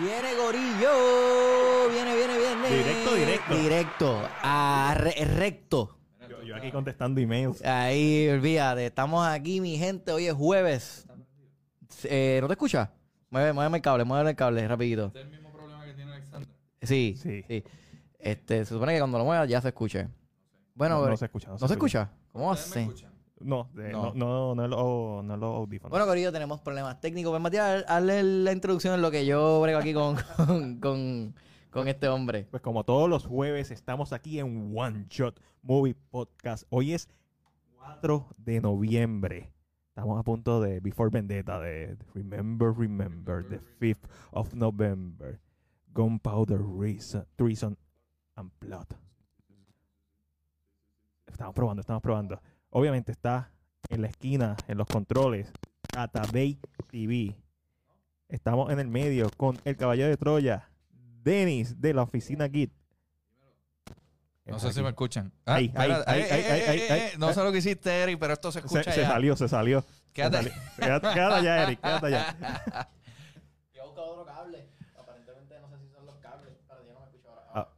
Viene Gorillo. Viene, viene, viene. Directo, directo. Directo. A re- recto. Yo, yo aquí contestando emails. Ahí, olvídate. Estamos aquí, mi gente. Hoy es jueves. Eh, ¿No te escucha? Mueve, muéveme el cable, muéveme el cable, rapidito. Este es el mismo problema que tiene Alexandra. Sí, Sí. sí. Este, se supone que cuando lo muevas ya se escuche. Bueno, no, no se escucha. ¿no se escucha? ¿Cómo ¿Ustedes me así? No, de- No. no, no, no, es los- no es los audífonos. Bueno, Corillo, tenemos problemas técnicos. Pues, Matías, hazle la introducción en lo que yo brego aquí con, con, con, con este hombre. Pues como todos los jueves estamos aquí en One Shot Movie Podcast. Hoy es 4 de noviembre. Estamos a punto de Before Vendetta, de Remember, Remember, the 5th of November. Gunpowder Reason, Treason and Plot. Estamos probando, estamos probando. Obviamente está en la esquina, en los controles, Catabay TV. Estamos en el medio con el caballo de Troya, Denis de la oficina Git. No sé si me escuchan. Eh, No sé lo que hiciste, Eric, pero esto se Se, escucha se ya. salió, se salió. se salió. Quédate, quédate allá, Eric, quédate allá. Yo he buscado otro cable. Aparentemente no sé si son los cables. Pero yo no me escucho ahora.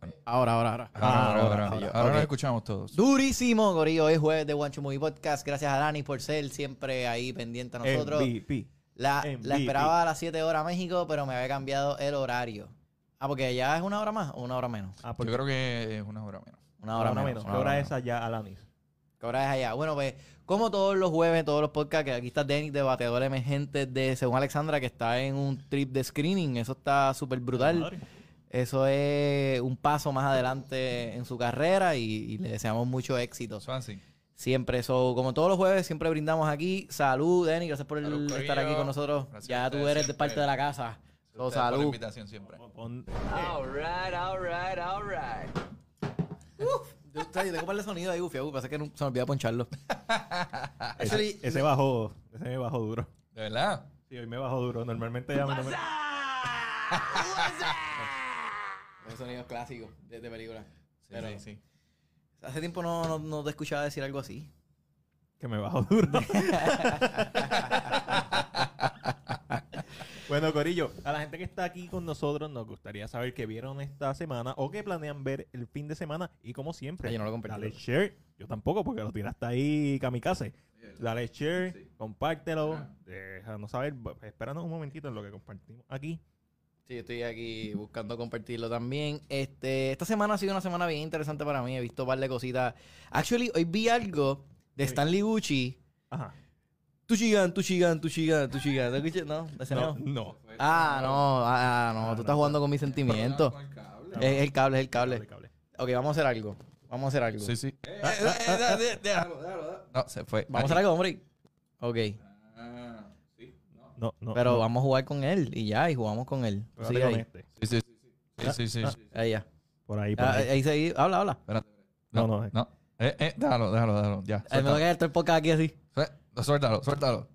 Ah. Ahora, ahora, ahora. Ahora, ahora, ahora, ahora, ahora, sí, ahora ok. nos escuchamos todos. Durísimo, Gorillo. Hoy es jueves de One Show Movie Podcast. Gracias a Dani por ser siempre ahí pendiente a nosotros. MVP. La, MVP. la esperaba a las 7 horas México, pero me había cambiado el horario. Ah, porque ya es una hora más o una hora menos. Ah, Yo creo que es una hora menos. Una hora, ahora menos. menos. una ¿Qué hora hora es allá, Alanis? ¿Qué hora es allá? Bueno, pues, como todos los jueves, todos los podcasts, que aquí está Denis, debateador emergente de Según Alexandra, que está en un trip de screening. Eso está súper brutal. Eso es un paso más adelante en su carrera y, y le deseamos mucho éxito. Swansea. Siempre, eso, como todos los jueves, siempre brindamos aquí. Salud, Denis, gracias por el- Salud, estar aquí con nosotros. Gracias ya a tú eres de parte de la casa. So, Ustedes por la salud. invitación siempre. All right, all right, all right. Uf, yo, yo tengo un par de sonido ahí, ufia, uf, pasa que no- se me olvidó poncharlo. Ese, ese bajó, ese me bajó duro. ¿De verdad? Sí, hoy me bajó duro. Normalmente ya me... Esos sonidos clásicos de, de película. Sí, Pero sí, sí. hace tiempo no, no, no te escuchaba decir algo así. que me bajó duro. bueno, Corillo, a la gente que está aquí con nosotros nos gustaría saber qué vieron esta semana o qué planean ver el fin de semana. Y como siempre, Ah, yo no lo compartí. dale share. Yo tampoco, porque lo tiraste ahí kamikaze. Dale share, Sí. compártelo. Ah. Déjanos saber. Espéranos un momentito en lo que compartimos aquí. Sí, estoy aquí buscando compartirlo también. Este, esta semana ha sido una semana bien interesante para mí. He visto un par de cositas. Actually, hoy vi algo de. Stanley Gucci. Ajá. Tuchigan, Tuchigan, Tuchigan, Tuchigan. ¿Te escuchas? No, ese no. No, no. Ah, no, ah, no, Ah, tú no, estás jugando con mis sentimientos. Con el cable. Es el cable, es el cable. Ok, vamos a hacer algo. Vamos a hacer algo. Sí, sí. Eh, eh, eh, eh, Déjalo, déjalo, déjalo. No, se fue. Vamos a hacer algo, hombre. Ok, Ah. No. No, pero no. vamos a jugar con él y ya, y jugamos con él. Sigue con ahí. este. Sí, sí, sí. Sí, sí, sí. Ah, sí. Ahí ya. Por ahí, por Ah, ahí. ahí se habla, habla. Espérate. No, No, no, eh. no. Eh, eh, déjalo, déjalo, déjalo. Ya. Eh, me suéltalo. voy a quedar todo el podcast aquí así. Sué- Suéltalo, suéltalo.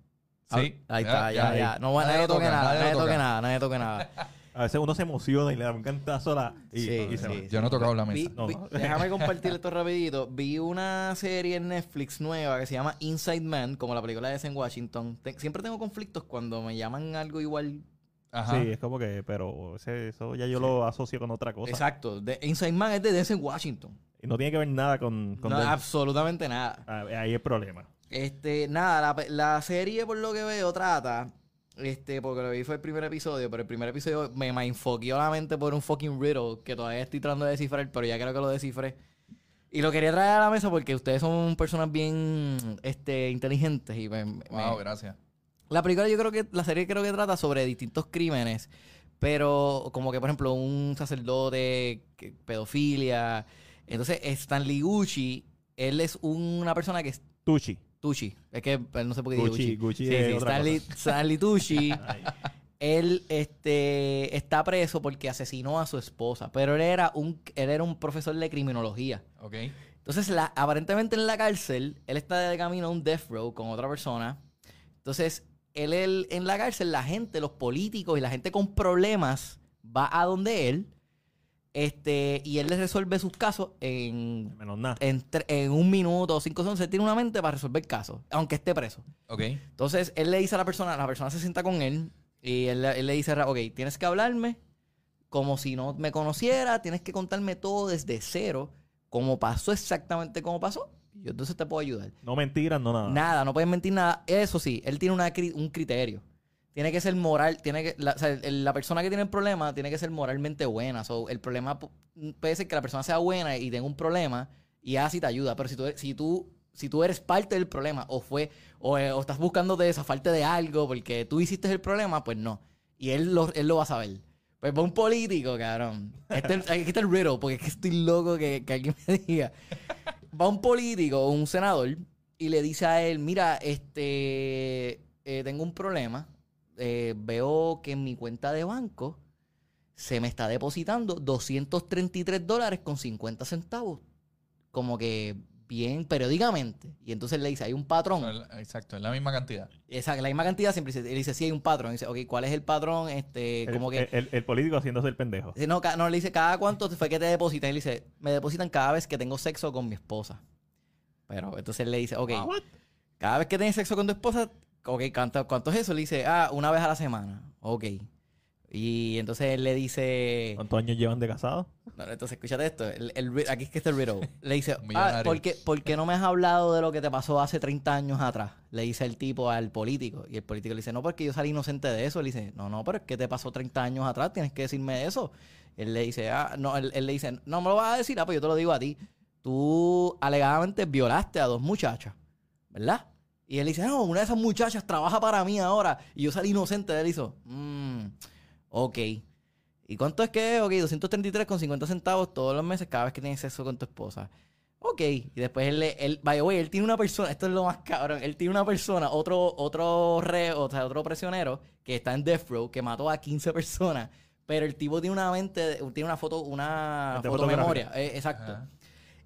Sí. Ahí está, ya, ya. ahí. No, nadie, Nadie toque nada, nadie toque nada, nadie toque nada. A veces uno se emociona y le da un cantazo a la... Y, Sí, y se sí. Yo no he tocado la Vi- mesa. No. vi- déjame compartir esto rapidito. Vi una serie en Netflix nueva que se llama Inside Man, como la película de en Washington. Te- siempre tengo conflictos cuando me llaman algo igual. Ajá. Sí, es como que, pero ese- eso ya yo lo asocio con otra cosa. Exacto. De, Inside Man es de Denzel Washington. Y no tiene que ver nada con... con No, absolutamente nada. Ah, ahí es el problema. Este, nada, la, pe- la serie por lo que veo trata, este, porque lo vi fue el primer episodio, pero el primer episodio me enfoqueó la mente por un fucking riddle que todavía estoy tratando de descifrar, pero ya creo que lo descifré. Y lo quería traer a la mesa porque ustedes son personas bien este, inteligentes y me- me- Wow, gracias. la película yo creo que, la serie creo que trata sobre distintos crímenes, pero como que por ejemplo un sacerdote, pedofilia. Entonces Stanley Gucci, él es una persona que es Tucci. Tucci. Es que él no sé por qué dice Gucci, Gucci. Gucci Sí, es sí, otra Stanley, cosa. Stanley Tucci. él este, está preso porque asesinó a su esposa. Pero él era un, él era un profesor de criminología. Ok. Entonces, la, aparentemente en la cárcel, él está de camino a un death row con otra persona. Entonces, él, él- en la cárcel, la gente, los políticos y la gente con problemas va a donde él. Este, y él les resuelve sus casos en, Menos nada. en, tre- en un minuto o cinco segundos. Él tiene una mente para resolver casos, aunque esté preso. Ok. Entonces, él le dice a la persona, la persona se sienta con él Y él, él le dice, ok, tienes que hablarme como si no me conociera, tienes que contarme todo desde cero, como pasó exactamente como pasó. Y Yo entonces te puedo ayudar. No mentiras, no nada. Nada, no puedes mentir nada. Eso sí, él tiene una cri- un criterio. Tiene que ser moral, tiene que, la, o la persona que tiene el problema tiene que ser moralmente buena. So, el problema pu- puede ser que la persona sea buena y tenga un problema y así te ayuda. Pero si tú, si tú, si tú eres parte del problema o fue, o, eh, o estás buscando de zafarte de algo porque tú hiciste el problema, pues no. Y él lo, él lo va a saber. Pues va un político, cabrón. Este, aquí está el riddle, porque es que estoy loco que, que alguien me diga. Va un político, un senador, y le dice a él, mira, este, eh, tengo un problema. Eh, veo que en mi cuenta de banco se me está depositando 233 dólares con 50 centavos. Como que bien periódicamente. Y entonces le dice, hay un patrón. Exacto, es la misma cantidad. Esa, la misma cantidad siempre dice, él dice, sí hay un patrón. dice, ok, ¿cuál es el patrón? Este, El, como que... el- el- el político haciéndose el pendejo. Dice, No, no, le dice, ¿cada cuánto fue que te depositan? Él dice, me depositan cada vez que tengo sexo con mi esposa. Pero entonces él le dice, ok, Ah, what? cada vez que tienes sexo con tu esposa, ok, ¿cuánto, cuánto es eso? Le dice, ah, una vez a la semana. Ok. Y entonces él le dice, ¿Cuántos años llevan de casado? no, entonces escúchate esto, el, el ri- aquí es que está el riddle. Le dice, ah. ¿por qué, por qué no me has hablado de lo que te pasó hace 30 años atrás? Le dice el tipo al político. Y el político le dice, no, porque yo salí inocente de eso. Le dice, no, no, pero es que te pasó 30 años atrás, tienes que decirme eso. Él le dice, ah, no, él, él le dice, no me lo vas a decir, ah, pues yo te lo digo a ti. Tú alegadamente violaste a dos muchachas, ¿verdad? Y él dice, no, una de esas muchachas trabaja para mí ahora. Y yo salí inocente de él. hizo, mmm, ok. ¿Y cuánto es que es? Ok, 233 con 50 centavos todos los meses cada vez que tienes sexo con tu esposa. Ok. Y después él, le- él, by the way, él tiene una persona, esto es lo más cabrón, él tiene una persona, otro, otro re, o sea, otro prisionero que está en Death Row, que mató a 15 personas, pero el tipo tiene una mente, tiene una foto, una fotomemoria. Eh, exacto. Ajá.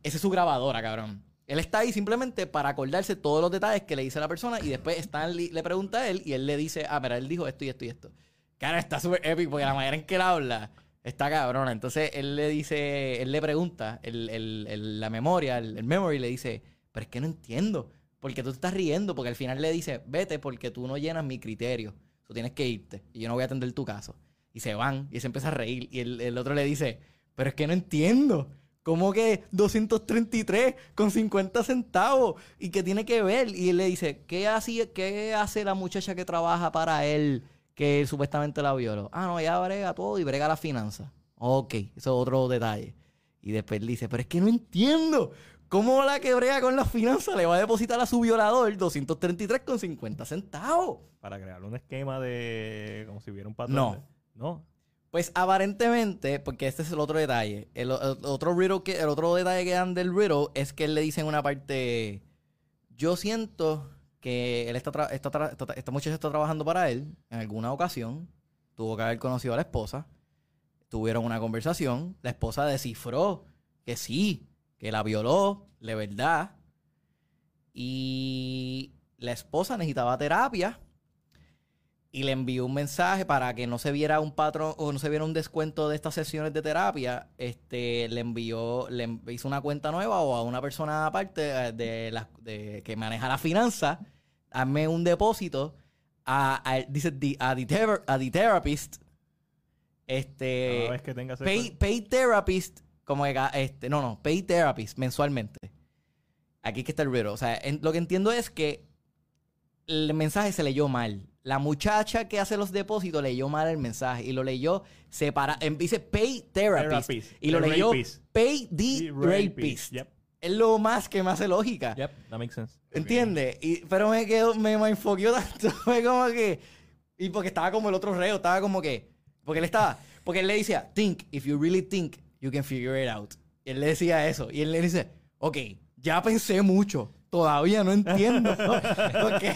Esa es su grabadora, cabrón. Él está ahí simplemente para acordarse todos los detalles que le dice la persona y después Stanley le pregunta a él y él le dice, ah, mira, él dijo esto y esto y esto. Cara, está súper épico porque la manera en que él habla está cabrona. Entonces él le dice, él le pregunta, el, el- el- la memoria, el, memory le dice, pero es que no entiendo. Porque tú te estás riendo, porque al final le dice, vete porque tú no llenas mi criterio. Tú tienes que irte y yo no voy a atender tu caso. Y se van y se empieza a reír. Y el otro le dice, pero es que no entiendo. ¿Cómo que 233 con 50 centavos? ¿Y qué tiene que ver? Y él le dice, ¿qué hace, qué hace la muchacha que trabaja para él que él supuestamente la violó? Ah, no, ella brega todo y brega las finanzas. Ok, eso es otro detalle. Y después dice, pero es que no entiendo. ¿Cómo la que brega con las finanzas le va a depositar a su violador 233 con 50 centavos? Para crear un esquema de... Como si hubiera un patrón. No. de- No. Pues aparentemente, porque este es el otro detalle, el, el otro riddle que, el otro detalle que dan del riddle es que él le dice en una parte, yo siento que él está, está esta, esta muchacha está trabajando para él en alguna ocasión, tuvo que haber conocido a la esposa, tuvieron una conversación, la esposa descifró que sí, que la violó, de verdad, y la esposa necesitaba terapia y le envió un mensaje para que no se viera un patrón o no se viera un descuento de estas sesiones de terapia, este le envió, le hizo una cuenta nueva o a una persona aparte eh, de, la, de que maneja la finanza, hazme un depósito a, a- dice the- a, the thera- a the therapist, Cada este vez que tengas pay, pay therapist, como que, este, no, no, pay therapist mensualmente. Aquí es que está el riddle. O sea, en- lo que entiendo es que el mensaje se leyó mal. La muchacha que hace los depósitos leyó mal el mensaje y lo leyó separa, em, dice pay therapist, Therapist. y lo The leyó rapist. pay the The rapist. Yep. Es lo más que me hace lógica. Yep. That makes sense. ¿Entiendes? Y, pero me quedó, me enfoqueó tanto. Fue como que. Y porque estaba como el otro reo, estaba como que. Porque él estaba. Porque él le decía, think, if you really think, you can figure it out. Y él le decía eso. Y él le dice, ok, ya pensé mucho. Todavía no entiendo. Porque.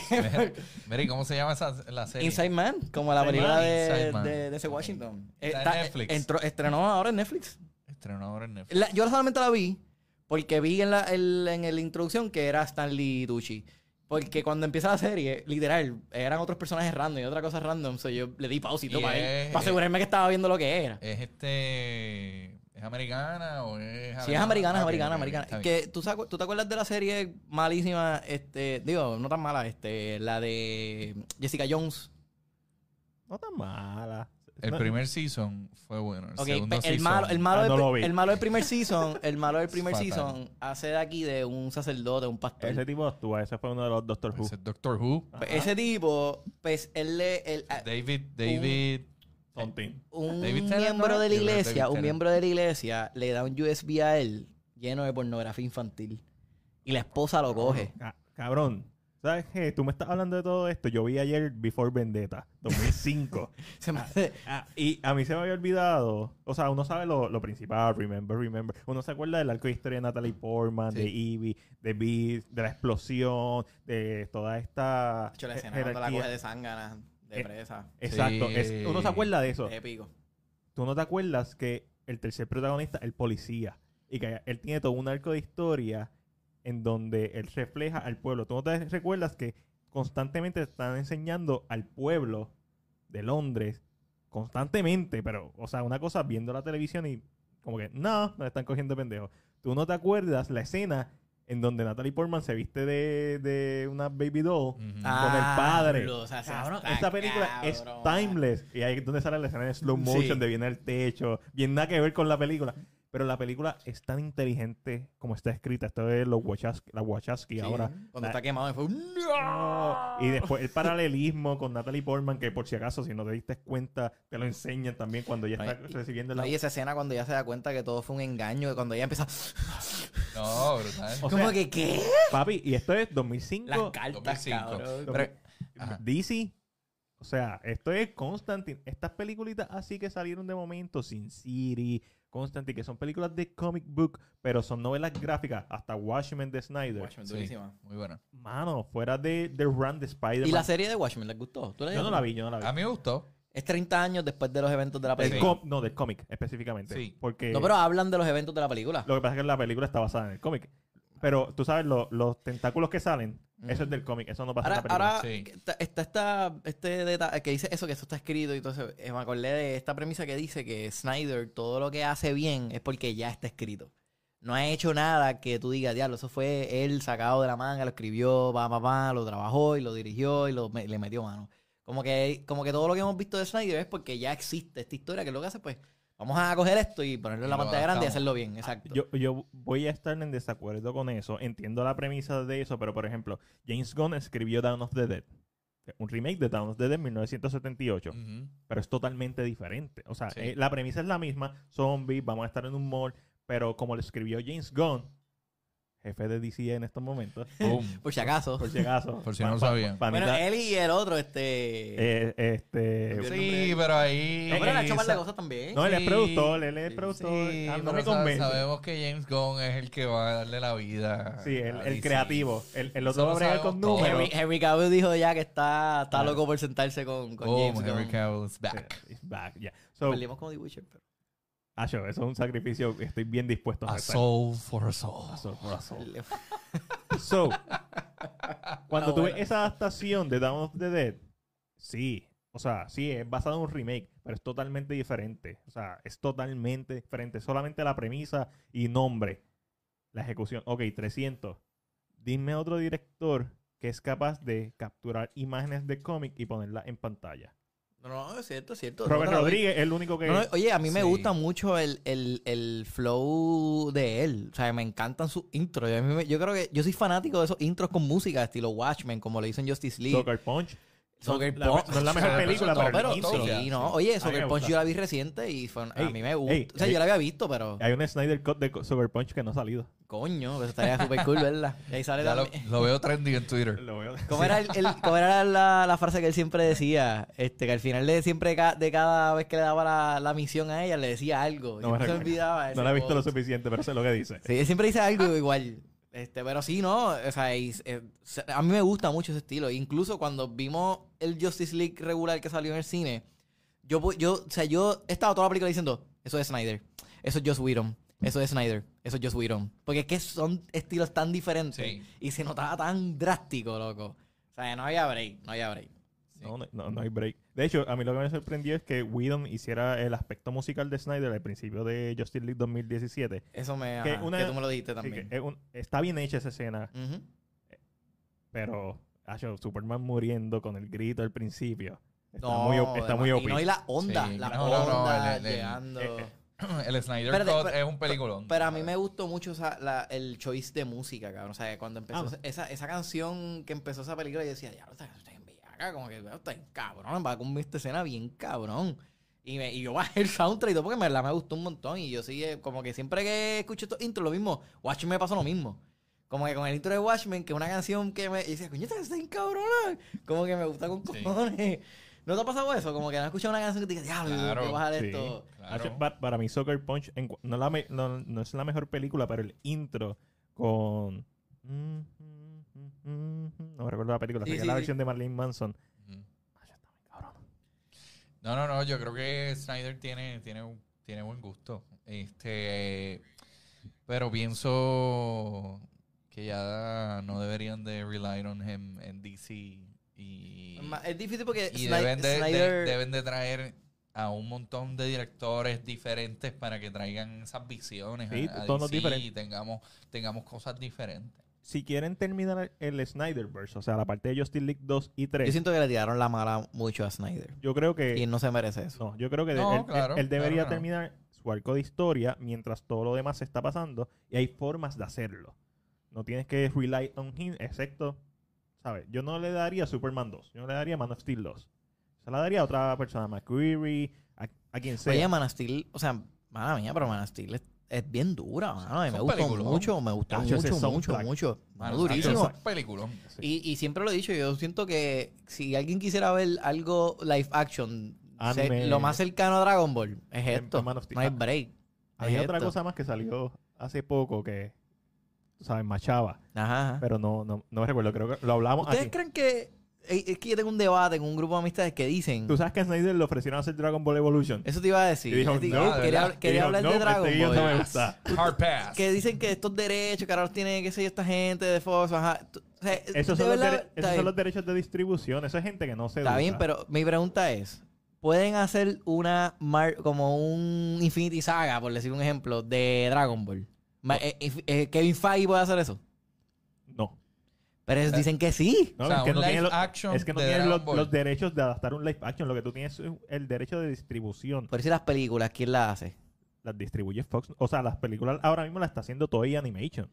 Mira, ¿y cómo se llama esa, la serie? Inside Man, como la película de, ese Washington. Está en Netflix. entró- estrenó ahora en Netflix. Estrenó ahora en Netflix. La- yo solamente la vi porque vi en la, el- en la introducción que era Stanley Tucci. Porque cuando empieza la serie, literal, eran otros personajes random y otra cosa random. So yo le di pausito Y para, para asegurarme que estaba viendo lo que era. ¿Es este. ¿Es americana o es.? Sí, es americana, es americana, americana. bien. Que, ¿tú, ¿Tú te acuerdas de la serie malísima? Este, digo, no tan mala, este, la de Jessica Jones. No tan mala. El No- primer season fue bueno. El Ok, segundo pe- el season. malo, el, malo Ah, del no el malo del primer season, el malo del primer season hace de aquí de un sacerdote, un pastor. Ese tipo actúa, ese fue uno de los Doctor Who. Ese es Doctor Who. Pues ese tipo, pues él le él- David, David. Something. un David miembro de la Yo iglesia, un miembro de la iglesia le da un USB a él lleno de pornografía infantil. Y la esposa lo coge. Ca- cabrón, ¿sabes qué? Tú me estás hablando de todo esto. Yo vi ayer Before Vendetta, 2005. Se me hace- Ah, y a mí se me había olvidado, o sea, uno sabe lo, lo principal, remember, remember. Uno se acuerda del arco de historia de Natalie Portman, de Evie, de Beast, de la explosión, de toda esta Hecho, la escena cuando la jerarquía. coge de zángana, de presa. Exacto, Sí. es- uno se acuerda de eso. Épico. Tú no te acuerdas que el tercer protagonista, el policía, y que él tiene todo un arco de historia en donde él refleja al pueblo. Tú no te recuerdas que constantemente te están enseñando al pueblo de Londres, constantemente, pero, o sea, una cosa viendo la televisión y como que, no, me están cogiendo pendejo. Tú no te acuerdas la escena en donde Natalie Portman se viste de, de una baby doll. Ah, con el padre. Diablo, o sea, Cabrón, está esta película es timeless. Y ahí es donde sale la escena de slow motion Sí. de viene el techo. Bien nada que ver con la película. Pero la película es tan inteligente como está escrita. Esto es los Wachowski, la Wachowski Sí, ahora. Cuando La- está quemado, y fue un No. Y después el paralelismo con Natalie Portman, que por si acaso, si no te diste cuenta, te lo enseñan también cuando ella está y- recibiendo la... No, y esa escena cuando ella se da cuenta que todo fue un engaño, que cuando ella empieza. No, brutal. O sea, que, ¿qué? Papi, y esto es 2005. Las cartas, 2005. cabrón. Pero-. DC. O sea, esto es Constantine. Estas peliculitas así que salieron de momento, Sin City, Constantine, que son películas de comic book, pero son novelas gráficas, hasta Watchmen de Snyder. Watchmen, Sí, durísima. muy buena. Mano, fuera de, de Run de Spider-Man. ¿Y la serie de Watchmen les gustó? ¿Tú la Yo no la vi, yo no la vi. A mí me gustó. Es 30 años después de los eventos de la película. no, del cómic específicamente. Sí. Porque No, pero hablan de los eventos de la película. lo que pasa es que la película está basada en el cómic. Pero tú sabes, lo- los tentáculos que salen, eso es del cómic, eso no pasa Ahora, en la película. ahora Sí. está, está esta- este detalle que dice eso, que eso está escrito y todo eso. Eh, me acordé de esta premisa que dice que Snyder todo lo que hace bien es porque ya está escrito. No ha hecho nada que tú digas, diablo, eso fue él sacado de la manga, lo escribió, pa, pa, pa, lo trabajó y lo dirigió y lo, me- le metió mano. Como que, como que todo lo que hemos visto de Snyder es porque ya existe esta historia, que es lo que hace, pues, vamos a coger esto y ponerlo en la pantalla grande y hacerlo bien, exacto. Yo, yo voy a estar en desacuerdo con eso. Entiendo la premisa de eso, pero por ejemplo, James Gunn escribió Dawn of the Dead. Un remake de Dawn of the Dead en 1978. Ujú. Pero es totalmente diferente. O sea, Sí. eh, la premisa es la misma. Zombies, vamos a estar en un mall. Pero como lo escribió James Gunn, jefe de DC en estos momentos. Boom. Por si acaso. Por si acaso. Por si pa- no pa- sabían. pa' bueno, él y el otro, este... eh, este, Sí, pero ahí. No, pero él ha hecho de sa- cosas también. no, él es productor, él es Sí, productor. Sí, Ah, no me convence. sabemos que James Gunn es el que va a darle la vida. Sí, el, el creativo. El, el otro va a bregar con todos. números. Henry, Henry Cavill dijo ya que está, está Ah. loco por sentarse con, con Boom, James Henry Gunn. Cavill's back. It's back, yeah. So, Perdimos como The Witcher, pero... ah, yo, eso es un sacrificio que estoy bien dispuesto a A hacer. soul for a soul. A soul for a soul. So, cuando tuve bueno. esa adaptación de Dawn of the Dead, sí, o sea, sí, es basado en un remake, pero es totalmente diferente. O sea, es totalmente diferente. Solamente la premisa y nombre. La ejecución. Ok, 300. Dime otro director que es capaz de capturar imágenes de cómic y ponerlas en pantalla. No, no, es cierto, es cierto. Robert No, Rodríguez es el único que... no, no, oye, a mí me gusta mucho el, el, el flow de él. O sea, me encantan sus intros. Yo, yo creo que yo soy fanático de esos intros con música, estilo Watchmen, como lo hizo en Justice League. Soccer Punch. Soccer la- Punch. no es la mejor película, pero, pero todo. Sí, no. Oye, Soccer Punch yo la vi reciente y fue, a Ey, mí me gusta. ey, o sea, ey. yo la había visto, pero Hay un Snyder Cut de Soccer Punch que no ha salido. coño, eso estaría súper cool, ¿verdad? Y ahí sale Ya lo, lo veo trending en Twitter. Lo veo. ¿Cómo era, el, el- cómo era la, la frase que él siempre decía? Este, que al final de siempre ca- de cada vez que le daba la, la misión a ella, le decía algo. No me se olvidaba. No la he visto lo suficiente, pero sé lo que dice. Sí, él siempre dice algo igual. Este, pero sí, ¿no? O sea, y, eh, a mí me gusta mucho ese estilo. Incluso cuando vimos el Justice League regular que salió en el cine, yo, yo, o sea, yo he estado toda la película diciendo, eso es Snyder, eso es Joss Whedon, eso es Snyder, eso es Joss Whedon. Porque es que son estilos tan diferentes Sí. y se notaba tan drástico, loco. O sea, no había break, no había break. No, no, no, no hay break. De hecho, a mí lo que me sorprendió es que Whedon hiciera el aspecto musical de Snyder al principio de Justice League 2017. Eso me... Que ajá, una- que tú me lo dijiste también. que es un- está bien hecha esa escena, Ujú. pero acho, Superman muriendo con el grito al principio. Está muy, está muy y no, y la onda, Sí, la no, onda el- el- llegando. eh, eh. El Snyder Cut pero- es un peliculón. Pero a mí me gustó mucho la- el choice de música, cabrón. O sea, cuando empezó Ah. esa, esa canción que empezó esa película, yo decía, ya, está, está bellaca, como que está bien cabrón, va con esta escena bien cabrón. Y, me, y yo bajé el soundtrack y todo porque me, la me gustó un montón. Y yo sí, eh, como que siempre que escucho estos intros, lo mismo. Watchmen me pasó lo mismo. Como que con el intro de Watchmen, que es una canción que me. Y decía, coño, está bien cabrona. Como que me gusta con Sí. cojones. ¿No te ha pasado eso? Como que no has escuchado una canción que te diga, diablo, Claro, voy a bajar sí. esto. Claro. Para mí, Soccer Punch en no, la me- no, no es la mejor película, pero el intro con. No me recuerdo la película, Sí, la sí. versión de Marlene Manson. Cabrón. No, no, no, yo creo que Snyder tiene, tiene, tiene buen gusto. Este, pero pienso que ya no deberían de rely on him en DC y, Es difícil porque y Sny- deben, de, de- Snyder... deben de traer a un montón de directores diferentes para que traigan esas visiones Sí, a, DC y tengamos, tengamos cosas diferentes. Si quieren terminar el, Snyderverse, o sea, la parte de Justice League 2 y 3, Yo siento que le tiraron la mala mucho a Snyder. yo creo que. Y no se merece eso. No, yo creo que No, él, claro, él debería claro que no. terminar su arco de historia mientras todo lo demás se está pasando y hay formas de hacerlo. No tienes que rely on him, excepto, ¿sabes? Yo no le daría Superman 2, yo no le daría Man of Steel 2. Se la daría a otra persona, a McQuarrie, a, a quien sea. Oye, Man of Steel, o sea, mala mía, pero Man of Steel es, bien dura, mano. Me gustó peliculón. mucho, me gustó mucho, mucho, soundtrack. mucho. Mano, durísimo. Y, y siempre lo he dicho, yo siento que si alguien quisiera ver algo live action, se- lo más cercano a Dragon Ball es esto. en Man of Steel. No hay break. Hay es otra esto. cosa más que salió hace poco que, tú sabes, machaba, Ajá. ajá. pero no, no, no me recuerdo, creo que lo hablamos ¿Ustedes aquí. creen que... eh, Es que yo tengo un debate en un grupo de amistades que dicen... Tú sabes que a Snyder le ofrecieron hacer Dragon Ball Evolution. Eso te iba a decir. Y dijo, Es decir, no, quería, quería Y dijo, hablar no, de este Dragon guion Ball. no me gusta. Hard pass. que dicen que estos derechos que ahora los tiene, qué sé yo, esta gente de Fox, ajá. Tú- o sea, Esos, son los, verdad, esos son los derechos de distribución. Eso es gente que no se Está bien, pero mi pregunta es, ¿pueden hacer una mar- como un Infinity Saga, por decir un ejemplo, de Dragon Ball? Eh, eh, Kevin Feige puede hacer eso. Pero ellos dicen que sí. No, O sea, es que un no live tiene, lo- action es que no de tiene Dragon los, Ball. los derechos de adaptar un live action. Lo que tú tienes es el derecho de distribución. Por decir las películas, ¿quién las hace? Las distribuye Fox. O sea, las películas ahora mismo las está haciendo Toei Animation.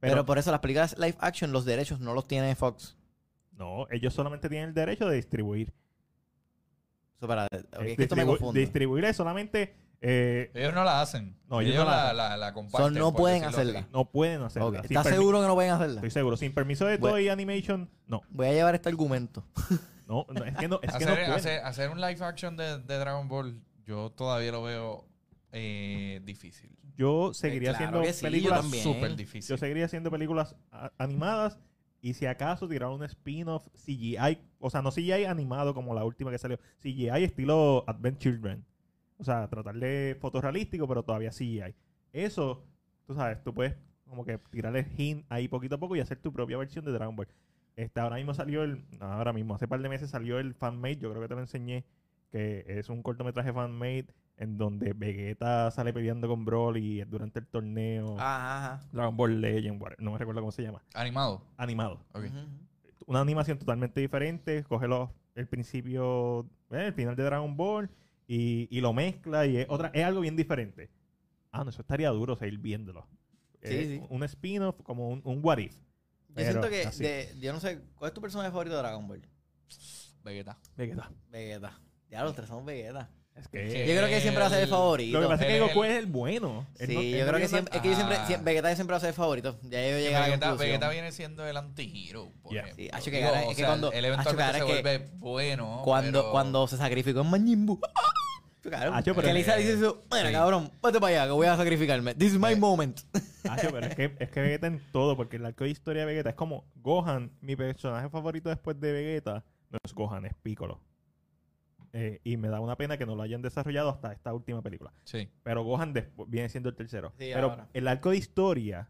Pero, Pero, por eso las películas live action, los derechos no los tiene Fox. no, ellos solamente tienen el derecho de distribuir. Eso para, ok, es que esto me distribu- confunde. distribuir es solamente... eh, Ellos no la hacen. No, ellos ellos no la la, la, la comparten. So, no pueden hacerla. así. no pueden hacerla. ¿Estás seguro que no pueden hacerla? Estoy seguro. Sin permiso de. Toei Animation, no. Voy a llevar este argumento. No, no, es que no, es que hacer, no pueden. hacer, hacer un live action de, de Dragon Ball, yo todavía lo veo eh, difícil. Yo seguiría claro haciendo sí, películas. Súper difícil. Yo seguiría haciendo películas animadas y si acaso tirar un spin-off CGI, o sea, no CGI animado como la última que salió, CGI estilo Advent Children. O sea, tratar de fotorrealístico, pero todavía CGI. Eso, tú sabes, tú puedes como que tirarle hint ahí poquito a poco y hacer tu propia versión de Dragon Ball. Este, ahora mismo salió el, no, ahora mismo, hace par de meses salió el fanmade, yo creo que te lo enseñé, que es un cortometraje fanmade en donde Vegeta sale peleando con Broly durante el torneo. Ajá, ajá. Dragon Ball Legend, no me recuerdo cómo se llama. Animado. Animado. Ok. Ujú. Una animación totalmente diferente. Coge los- el principio, eh, el final de Dragon Ball y, y lo mezcla y es, otra, es algo bien diferente. Ah, no, eso estaría duro seguir viéndolo. Sí, Eh, sí. Un spin-off como un, un what if. Yo Pero siento que, de, yo no sé, ¿cuál es tu personaje favorito de Dragon Ball? Vegeta. Vegeta. Vegeta. Ya los tres somos Vegeta. Es que- Yo creo que siempre va a ser el favorito. lo que pasa es que Goku es el bueno. Él Sí, no- yo creo que siempre, es que yo Ah. siempre, siempre- Vegeta siempre va a ser el favorito. Ya yo llegué a la Vegeta, conclusión. Vegeta viene siendo el anti-hero. por Yeah. ejemplo. Sí, hacho, que cara- es que sea, cuando- Él eventualmente se que vuelve bueno. cuando, pero- cuando se sacrificó en Majin Buu. Claro, Hacho, pero- que Lisa dice eso, bueno, Sí. cabrón, vete para allá, que voy a sacrificarme. This is my Eh. moment. Hacho, pero es que, es que Vegeta en todo, porque el arco de historia de Vegeta es como Gohan, mi personaje favorito después de Vegeta, no es Gohan, es Piccolo. Eh, y me da una pena que no lo hayan desarrollado hasta esta última película. Sí. Pero Gohan viene siendo el tercero. Sí, pero ahora. el arco de historia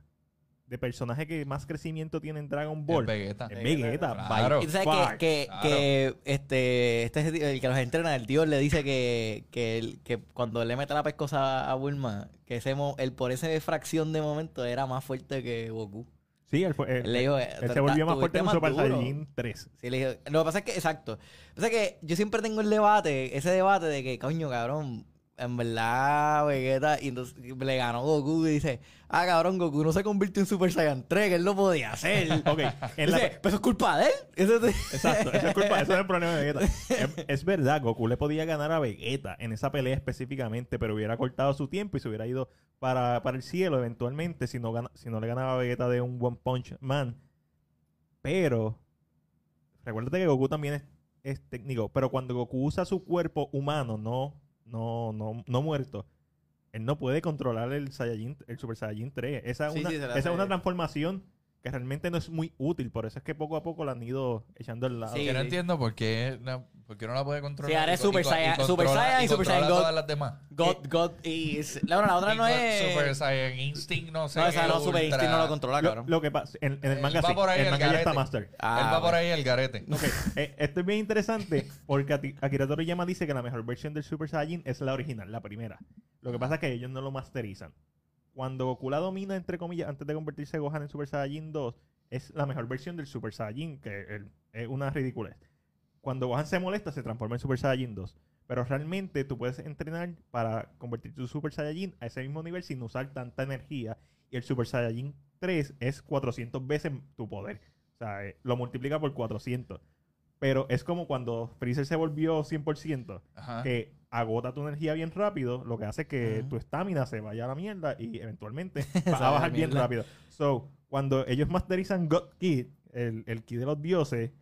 de personaje que más crecimiento tiene en Dragon Es Ball Vegeta. es Vegeta. Claro. by Y tú sabes que, que, claro. que, este, este es el que los entrena, el tío le dice que, que, el- que cuando le mete la pescosa a Bulma, que ese mo- él por esa fracción de momento era más fuerte que Goku. Sí, él, fue, él, le dijo, él "Tú se volvió más fuerte en Super duro". Saiyajin 3. Sí, le dije- lo que pasa es que, exacto. Lo que pasa es que yo siempre tengo el debate, ese debate de que, coño, cabrón, en verdad, Vegeta, y entonces le ganó Goku y dice, ah, cabrón, Goku no se convirtió en Super Saiyan 3, que él lo podía hacer. Ok, en la- Dice, pero eso es culpa de él. Eso Exacto, eso es, culpa, eso es el problema de Vegeta. Es, es verdad, Goku le podía ganar a Vegeta en esa pelea específicamente, pero hubiera cortado su tiempo y se hubiera ido para, para el cielo eventualmente si no, gana- si no le ganaba a Vegeta de un One Punch Man. Pero, recuérdate que Goku también es, es técnico, pero cuando Goku usa su cuerpo humano, no, no, no, no muerto, él no puede controlar el Saiyajin, el Super Saiyajin 3. Esa, es Sí, una, sí, esa es una transformación que realmente no es muy útil, por eso es que poco a poco la han ido echando al lado. Sí, que no entiendo por qué, no, por qué no la puede controlar. Sí, ahora es Super Saiyan- y Super Saiyan y Super Saiyan God. todas las demás. God, God, y... La, otra Y no es... Super Saiyan Instinct, no sé. no, esa no, Super Instinct no lo controla, cabrón. lo que pasa, en, en el manga sí, por ahí el manga ya está master. Ah, Él va por ahí el garete. Ok, eh, esto es bien interesante porque Akira Toriyama dice que la mejor versión del Super Saiyajin es la original, la primera. Lo que pasa es que ellos no lo masterizan. Cuando Goku la domina, entre comillas, antes de convertirse Gohan en Super Saiyajin 2, es la mejor versión del Super Saiyajin, que es una ridiculez. Cuando Gohan se molesta, se transforma en Super Saiyajin 2. Pero realmente tú puedes entrenar para convertir tu Super Saiyajin a ese mismo nivel sin usar tanta energía. Y el Super Saiyajin 3 es 400 veces tu poder. O sea, eh, lo multiplica por 400. Pero es como cuando Freezer se volvió 100%, Ajá. que agota tu energía bien rápido, lo que hace que tu estamina se vaya a la mierda y eventualmente va a bajar bien rápido. So, cuando ellos masterizan God Kid, el, el Ki de los dioses,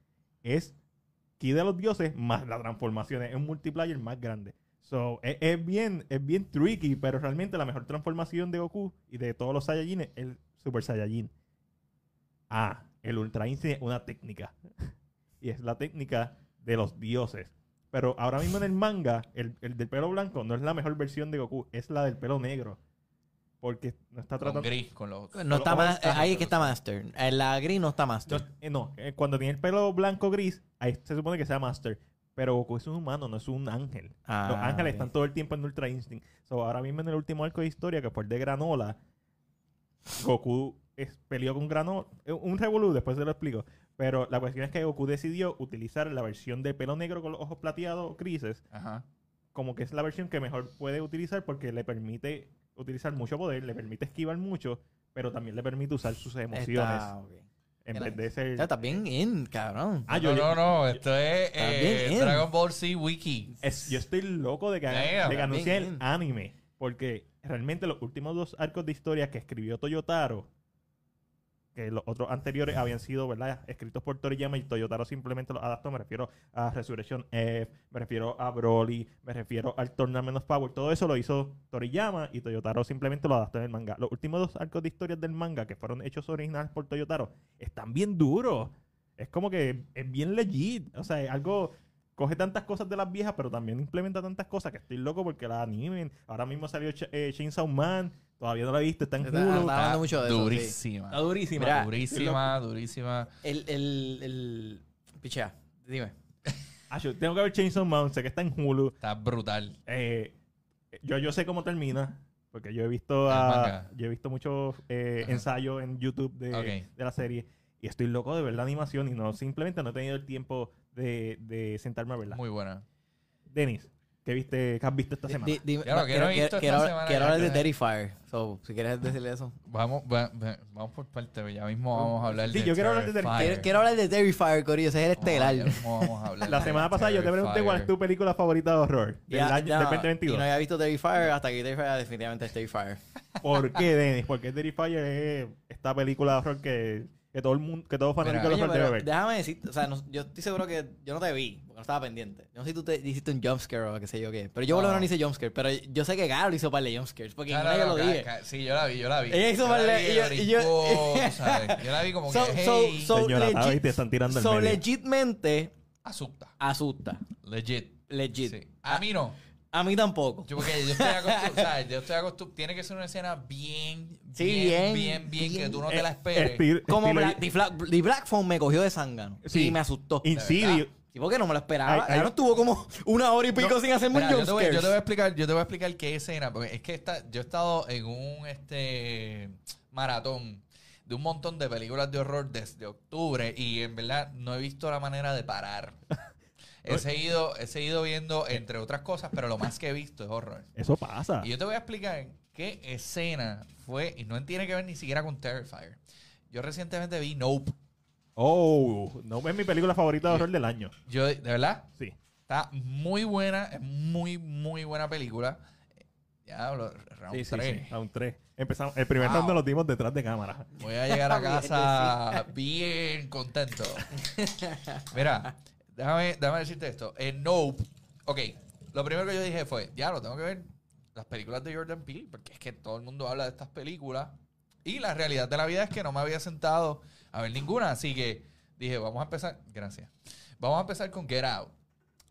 es De los dioses más la transformación, es un multiplayer más grande. So, es, es bien, es bien tricky, pero realmente la mejor transformación de Goku y de todos los Saiyajines es el Super Saiyajin. Ah, el Ultra Instinct es una técnica. y es la técnica de los dioses. Pero ahora mismo en el manga, el, el del pelo blanco no es la mejor versión de Goku, es la del pelo negro. Porque no está Con tratando. gris, con los... No está más, ahí es que está Master. En la gris no está Master. No, eh, no, eh, cuando tiene el pelo blanco gris, ahí se supone que sea Master. Pero Goku es un humano, no es un ángel. Los Ah, ángeles están todo el tiempo en Ultra Instinct. So, ahora mismo en el último arco de historia, que fue el de Granola, Goku es- peleó con Granola. eh, Un revolú, después se lo explico. Pero la cuestión es que Goku decidió utilizar la versión de pelo negro con los ojos plateados grises Ajá. como que es la versión que mejor puede utilizar porque le permite utilizar mucho poder, le permite esquivar mucho, pero también le permite usar sus emociones Está, ok. en vez de ser... O sea, está bien in, cabrón. Ah, no, yo, no, no, esto es eh. Dragon Ball Z Wiki. es- yo estoy loco de que, Damn. de que anuncien Bien, el anime, porque realmente los últimos dos arcos de historia que escribió Toyotaro, que los otros anteriores habían sido, ¿verdad? Escritos por Toriyama y Toyotaro simplemente los adaptó. Me refiero a Resurrection F, me refiero a Broly, me refiero al Tournament of Power. Todo eso lo hizo Toriyama y Toyotaro simplemente lo adaptó en el manga. Los últimos dos arcos de historias del manga que fueron hechos originales por Toyotaro están bien duros. Es como que es bien legit. O sea, es algo coge tantas cosas de las viejas, pero también implementa tantas cosas que estoy loco porque las animen. Ahora mismo salió Ch- eh, Chainsaw Man, todavía no la he visto, está en Está- Hulu. está- hablando mucho de eso, sí. durísima. Está durísima. Mira, durísima, durísima. El, el, el... Pichea, dime. Ah, yo tengo que ver Chainsaw Man, sé que está en Hulu. Está brutal. Eh, yo, yo sé cómo termina, porque yo he visto a- yo he visto muchos eh, ensayos en YouTube de, Ok. de la serie y estoy loco de ver la animación y no simplemente no he tenido el tiempo de, de sentarme a verla. Muy buena. Denis, ¿qué viste, qué has visto esta semana? lo que no he quiero, visto quiero, esta quiero- semana, quiero ya hablar de Terrifier. So, si quieres decirle eso. Vamos, va- va- vamos por parte. Ya mismo vamos a hablar Sí, de yo quiero hablar de Terrifier. Quiero, quiero hablar de Terrifier, Corillo. Ese es el estelar. ya mismo vamos a hablar La de semana pasada yo te pregunté cuál es tu película favorita de horror del Ya- año ya, del Y 2022. no había visto Terrifier hasta que Terrifier definitivamente es Terrifier. ¿Por qué, Denis? Porque Terrifier es esta película de horror que, que todo el mundo, que todo fanático Mira, de pero ver. déjame decir, o sea, no- yo estoy seguro que yo no te vi, porque no estaba pendiente. Yo no sé si tú te hiciste un jumpscare o qué sé yo qué. Pero yo por lo No. menos no hice jumpscare. Pero yo sé que Garo hizo par de jumpscares. Porque No, en no, yo lo dije. Sí, yo la vi, yo la vi. Ella hizo mal- vi, y yo- yo- la vi como que, So- so- hey, so- Señora, legit- ¿sabes? te están tirando el So, medio. legitmente asusta. asusta. Legit. Legit. Sí. A mí no. A mí tampoco. Yo, porque yo estoy acostumbrado, ¿sabes? Yo estoy acostumbrado. Tiene que ser una escena bien, Sí, bien, bien, bien, bien, que tú no te Eh, la esperes. Espi- Como Black, The, Black, The Black Phone me cogió de zángano. Sí. Y me asustó. Insidious. Sí, porque no me lo esperaba. Ay, ay, no estuvo como una hora y pico sin hacerme un yo, te voy, jumpscare. yo te voy a explicar, yo te voy a explicar qué escena, porque es que esta, yo he estado en un este maratón de un montón de películas de horror desde octubre y en verdad no he visto la manera de parar. He seguido, he seguido viendo, entre otras cosas, pero lo más que he visto es horror. Eso pasa. Y yo te voy a explicar qué escena fue, y no tiene que ver ni siquiera con Terrifier. Yo recientemente vi Nope. Oh, no es mi película favorita de horror del año. Yo, de verdad, Sí. está muy buena, es muy, muy buena película. Ya, lo- round Sí, sí, tres. sí. Round 3. Empezamos, el primer Wow. round lo dimos detrás de cámara. Voy a llegar a casa bien contento. Mira, déjame, déjame decirte esto. En Nope, ok, lo primero que yo dije fue, ya lo tengo que ver las películas de Jordan Peele, porque es que todo el mundo habla de estas películas. Y la realidad de la vida es que no me había sentado a ver ninguna, así que dije, vamos a empezar, gracias. Vamos a empezar con Get Out.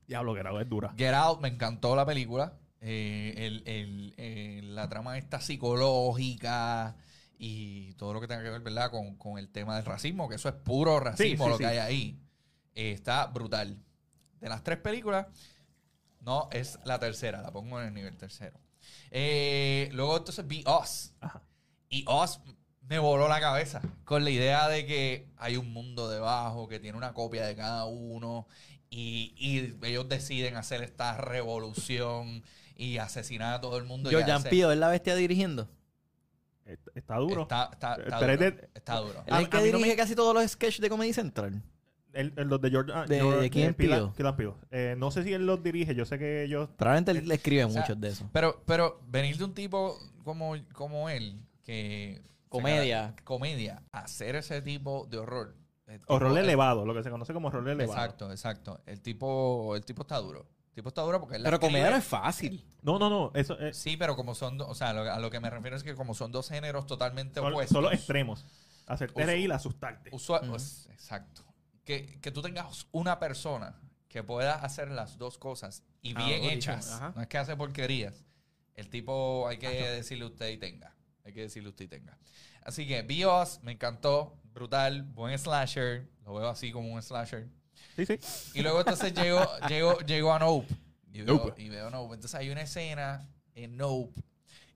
Diablo, que era es dura. Get Out, me encantó la película. Eh, el- el- eh, la trama esta psicológica y todo lo que tenga que ver, ¿verdad? Con, con el tema del racismo, que eso es puro racismo sí, lo sí. que hay ahí. Eh, está brutal. De las tres películas, no es la tercera, la pongo en el nivel tercero. Eh, luego entonces vi Us. Ajá. Y Oz me voló la cabeza con la idea de que hay un mundo debajo que tiene una copia de cada uno y, y ellos deciden hacer esta revolución y asesinar a todo el mundo. y Jordan hacer- Peele es la bestia dirigiendo. Está, está duro. Está, está, está duro. de- Está duro. Él A- es el a que mí no dirige me- casi todos los sketches de Comedy Central. El, el- los de Jordan. De- Jordan- de quién. Peele and Peele. Eh, no sé si él los dirige. Yo sé que ellos. Probablemente él le escribe O sea, muchos de esos. Pero, pero venir de un tipo como, como él, que... Comedia. Comedia. Hacer ese tipo de horror. el tipo- Horror el- elevado, lo que se conoce como horror elevado. Exacto, exacto. El tipo, el tipo está duro. El tipo está duro porque él la Pero comedia no es fácil. No, no, no. Eso es. Sí, pero como son, o sea, lo- a lo que me refiero es que como son dos géneros totalmente Son, opuestos. son los extremos. Hacerte reír, asustarte. pues, exacto. Que, que tú tengas una persona que pueda hacer las dos cosas y Ah, bien hechas. ajá. No es que hace porquerías. El tipo hay que decirle usted y tenga. Hay que decirle usted y tenga. Así que Bios me encantó. Brutal. Buen slasher. Lo veo así como un slasher. Sí, sí. Y luego entonces llego, llego, llego a Nope. Y veo, Nope. y veo Nope. Entonces hay una escena en Nope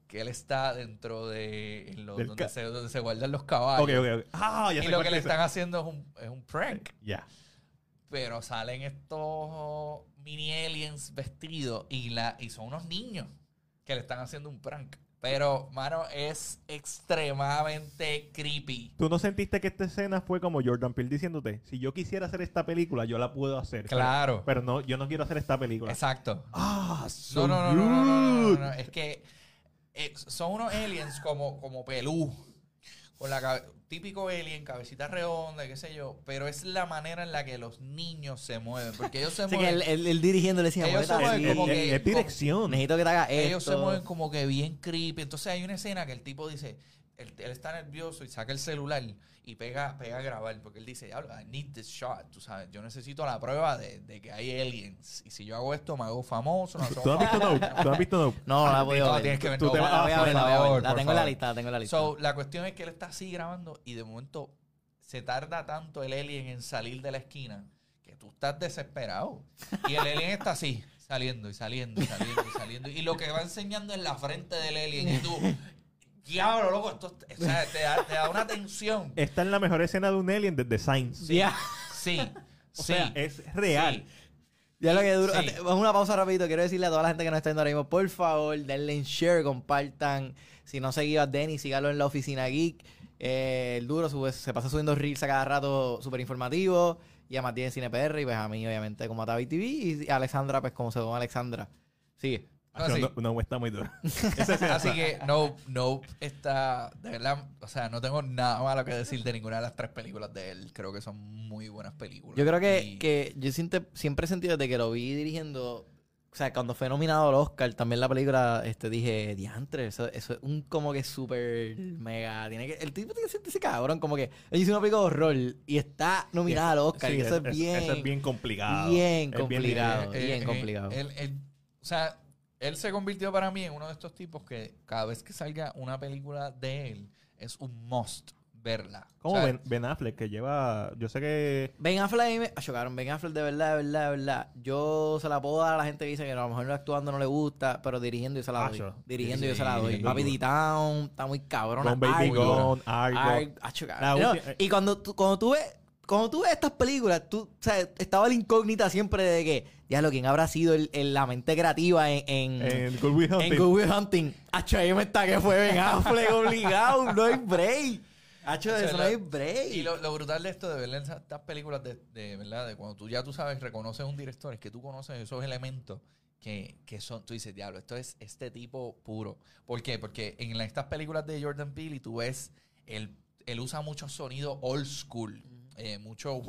que él está dentro de en lo- donde, se, donde se guardan los caballos. Ah, ya y lo que le es. están haciendo es un, es un prank. Ya. Pero salen estos mini aliens vestidos y, la, y son unos niños que le están haciendo un prank. Pero, mano, es extremadamente creepy. ¿Tú no sentiste que esta escena fue como Jordan Peele diciéndote, si yo quisiera hacer esta película, yo la puedo hacer? Claro. Pero, pero no, yo no quiero hacer esta película. Exacto. Ah, No, so no, no, no, no, no, no, good. no, no. Es que eh, son unos aliens como, como pelú. Con la cabe- típico alien, cabecita redonda, qué sé yo. Pero es la manera en la que los niños se mueven. Porque ellos se Así que mueven. él, él- él dirigiendo le decía, Ellos "Muévete se mueven como que- es dirección. necesito que te hagas esto. ellos se mueven como que bien creepy. Entonces hay una escena que el tipo dice, él, él está nervioso y saca el celular y pega, pega a grabar. Porque él dice, "Diablo, I need this shot. Tú sabes, yo necesito la prueba de, de que hay aliens. Y si yo hago esto, me hago famoso. No, ¿Tú has visto Nope? ¿Tú has visto? No, no la No, ver. tienes que ver. Tú no, te vas- La voy a voy a ver. tengo en la lista, la tengo en la lista. So, la cuestión es que él está así grabando y de momento se tarda tanto el alien en salir de la esquina que tú estás desesperado. Y el alien está así, saliendo y saliendo y saliendo y saliendo. Y lo que va enseñando es la frente del alien. Y tú, diablo, loco, esto o sea, te, da, te da una tensión. Esta es la mejor escena de un alien desde Science. Ya. Sí, O sí. sea, es real. sí. Ya lo que duro. Sí. Ante- Vamos a una pausa rapidito. Quiero decirle a toda la gente que nos está viendo ahora mismo, por favor, denle en share, compartan. Si no seguía a Denny, sígalo en la oficina geek. Eh, el duro sube- se pasa subiendo reels a cada rato súper informativo. Y a Matías en Cine PR. Y pues a mí, obviamente, como a Tavi TV. Y a Alexandra, pues como se llama Alexandra. Sigue. Ah, No, sí. no, no, está muy duro. Así que no, no está, de verdad, o sea, no tengo nada malo que decir de ninguna de las tres películas de él. Creo que son muy buenas películas. Yo creo que, Y- que yo siente- siempre he sentido desde que lo vi dirigiendo. O sea, cuando fue nominado al Oscar, también la película, este, dije, diantre, eso, eso es un como que súper mega. Tiene que, el tipo tiene que sentirse cabrón, como que él hizo una película de horror y está nominada al Oscar. Sí, y eso es, es- bien. eso es bien complicado. bien complicado. bien complicado. él- él- o sea, él se convirtió para mí en uno de estos tipos que cada vez que salga una película de él es un must verla. Como ben, Ben Affleck, que lleva. Yo sé que. Ben Affleck, me chocaron. Ben Affleck, de verdad, de verdad, de verdad. Yo se la puedo dar a la gente que dice que a lo mejor actuando no le gusta, pero dirigiendo yo se la doy. Acho. Dirigiendo Sí, yo se la doy. Papi. D-Town está muy cabrón. Gone Baby. Gone. No, y cuando tú, cuando tú ves cuando tú ves estas películas, tú, o sea, estaba la incógnita siempre de que, ya lo quién habrá sido el, el- la mente creativa en, en, En Good Will Hunting. en Good Will Hunting. Hacho, ahí me está que fue Ben Affleck obligado. No hay break. Hacho, de O sea, eso lo- no hay break. Y lo, lo brutal de esto, de ver esas- estas películas de, de, ¿verdad? De cuando tú ya tú sabes, reconoces un director, es que tú conoces esos elementos que, que son, tú dices, diablo, esto es este tipo puro. ¿Por qué? Porque en la- estas películas de Jordan Peele tú ves, él, él usa mucho sonido old school, eh, mucho,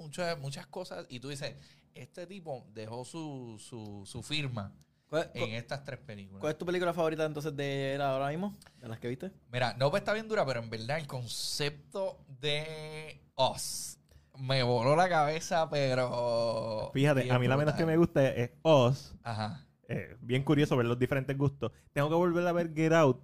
muchas, muchas cosas, y tú dices, este tipo dejó su, su, su firma ¿Cuál, en estas tres películas. cuál es tu película favorita entonces de él ahora mismo? ¿De las que viste? Mira, no está bien dura, pero en verdad el concepto de Us me voló la cabeza, pero. Fíjate, bien a mí la menos que me gusta es Oz. Ajá. Eh, bien curioso ver los diferentes gustos. Tengo que volver a ver Get Out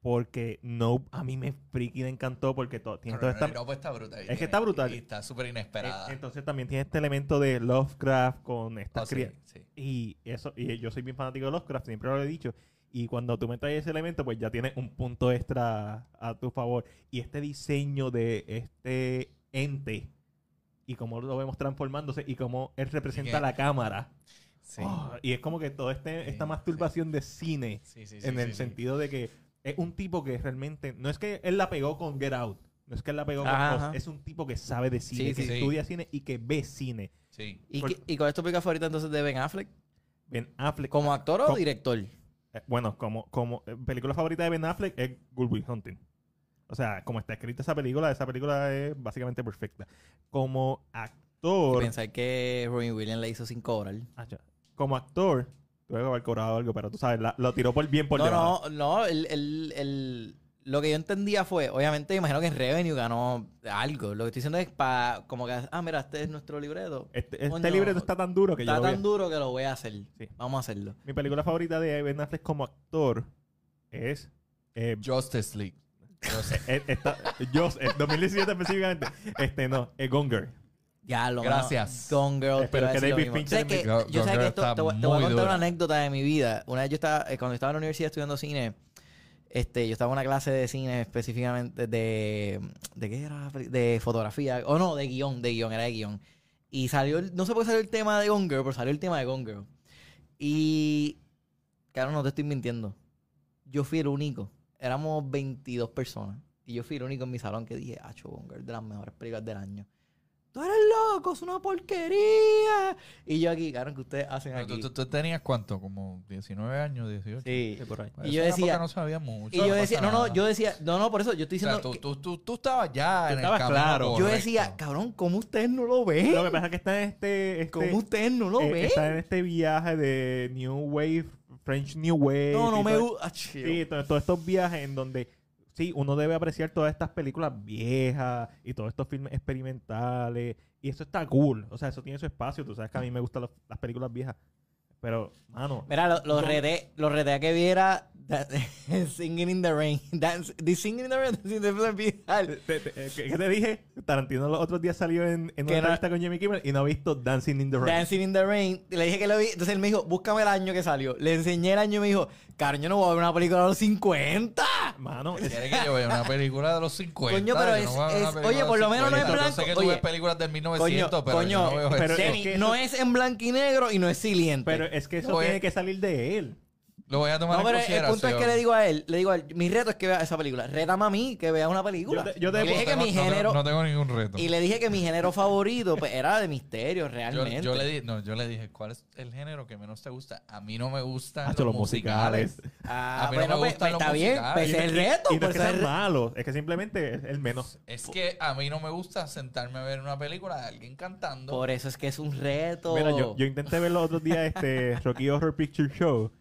porque no a mí me freaking encantó porque todo tiene toda esta no, pues está brutal. Es que está brutal. Y está súper Eh, inesperada. entonces también tiene este elemento de Lovecraft con esta Oh, sí, cría- sí. y eso y yo soy bien fanático de Lovecraft siempre lo he dicho y cuando tú me traes ese elemento pues ya tienes un punto extra a tu favor y este diseño de este ente y cómo lo vemos transformándose y cómo él representa la cámara Sí. Oh, y es como que toda este, esta masturbación de cine en el sentido de que es un tipo que realmente no es que él la pegó con Get Out no es que él la pegó con Oz, es un tipo que sabe de cine Sí, que sí, sí. estudia cine y que ve cine Sí. ¿Y, Por- ¿Y cuál es tu película favorita entonces de Ben Affleck? Ben Affleck ¿Como actor o director? Eh, Bueno, como, como eh, película favorita de Ben Affleck es Good Will Hunting. O sea, como está escrita esa película, esa película es básicamente perfecta. Como actor, Pensar que Robin Williams le hizo sin cobrar. Ah, ya. como actor, tuve que haber cobrado algo, pero tú sabes, la- lo tiró por bien por no, debajo. no, no, el, el- el- lo que yo entendía fue, obviamente imagino que en Revenue ganó algo. Lo que estoy diciendo es para, como que, ah, mira, este es nuestro libreto. Este, este Coño, libreto está tan duro que yo Está voy a- tan duro que lo voy a hacer. Sí. Vamos a hacerlo. Mi película favorita de Ben Affleck como actor es... eh, Justice League. Justice- eh, esta- yo, eh, 2017 específicamente. Este no, es Gone Girl. Ya, lo Gracias. Gone Girl. Espero que David. Fincher ¿Sabes me- qué? Gone Yo sé Girl que esto, te, voy- te voy a contar dura. una anécdota de mi vida. Una vez yo estaba, eh, cuando estaba en la universidad estudiando cine, este, yo estaba en una clase de cine específicamente de, ¿de qué era? De fotografía, o no, de guion, de guion, era de guion. Y salió, el- no sé por qué salió el tema de Gone Girl, pero salió el tema de Gone Girl. Y, claro, no te estoy mintiendo. Yo fui el único. Éramos 22 personas. Y yo fui el único en mi salón que dije, Acho, Gone Girl, de las mejores películas del año. Tú eres loco, es una porquería. Y yo aquí, claro, que ustedes hacen Pero aquí. ¿Tú, tú, tú tenías cuánto? Como 19 años, 18. Sí. por ahí. Y yo decía- no sabía mucho. Y yo decía, no, no, yo decía, no, no, por eso yo estoy O sea, diciendo. tú, que- tú, tú, tú estabas ya Tú en estabas el camino claro. yo decía, cabrón, ¿cómo ustedes no lo ven? Lo que pasa es que está en este... este ¿Cómo ustedes no lo eh, ven? está en este viaje de New Wave, French New Wave. No, no me todo- gusta. Sí, to- todos estos viajes en donde sí, uno debe apreciar todas estas películas viejas y todos estos filmes experimentales. Y eso está cool. O sea, eso tiene su espacio. Tú sabes que a mí me gustan los- las películas viejas. Pero, mano, Mira, lo, lo No. reté, lo reté a que viera da- Singing in the Rain. Dance, the Singing in the Rain. Te- te- eh, ¿qué te dije? Tarantino los otros días salió en, en una no- entrevista con Jimmy Kimmel y no ha visto Dancing in the Rain. Dancing in the Rain. Le dije que lo vi. Entonces él me dijo, búscame el año que salió. Le enseñé el año y me dijo, cariño, yo no voy a ver una película de los 50. Mano, es- Quiere que yo vea una película de los 50. Coño, pero es- una es- oye, por lo menos no es 50. Yo blanco. sé que tú Oye, ves películas del 1900, pero coño, yo no veo pero eso. es que eso- no es en blanco y negro y no es siliente. pero es que eso Oye. tiene que salir de él. Lo voy a tomar no, en pero el consideración. punto es que le digo a él, le digo a él, mi reto es que vea esa película. Rétame a mí que vea una película. Yo te- yo te- y dije No que tengo- mi no tengo- género No tengo ningún reto. y le dije que mi género favorito pues, era de misterio realmente. yo le di- no, yo le dije, ¿cuál es el género que menos te gusta? A mí no me gustan Hacho, los, los musicales. musicales. Ah, A mí no me pues, gustan pues, los está bien, pues es el reto. Y no pues, es que ese es sean el re- malos, es que simplemente es el menos. Es que a mí no me gusta sentarme a ver una película de alguien cantando. Por eso es que es un reto. Mira, yo, yo intenté ver los otros días este Rocky Horror Picture Show.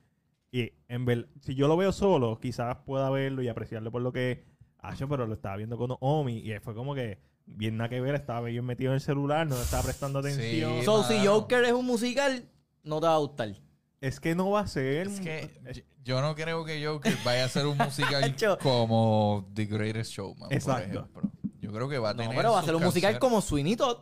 Y en ver, si yo lo veo solo, quizás pueda verlo y apreciarlo por lo que ha hecho, pero lo estaba viendo con Omi y fue como que bien nada que ver, estaba bien metido en el celular, no estaba prestando atención. Sí. So, si mano. Joker es un musical, no te va a gustar. Es que no va a ser. Es que yo- yo no creo que Joker vaya a ser un musical como The Greatest Showman, Exacto. por ejemplo. creo que va a No, tener. pero va a ser un musical como Sweeney Todd.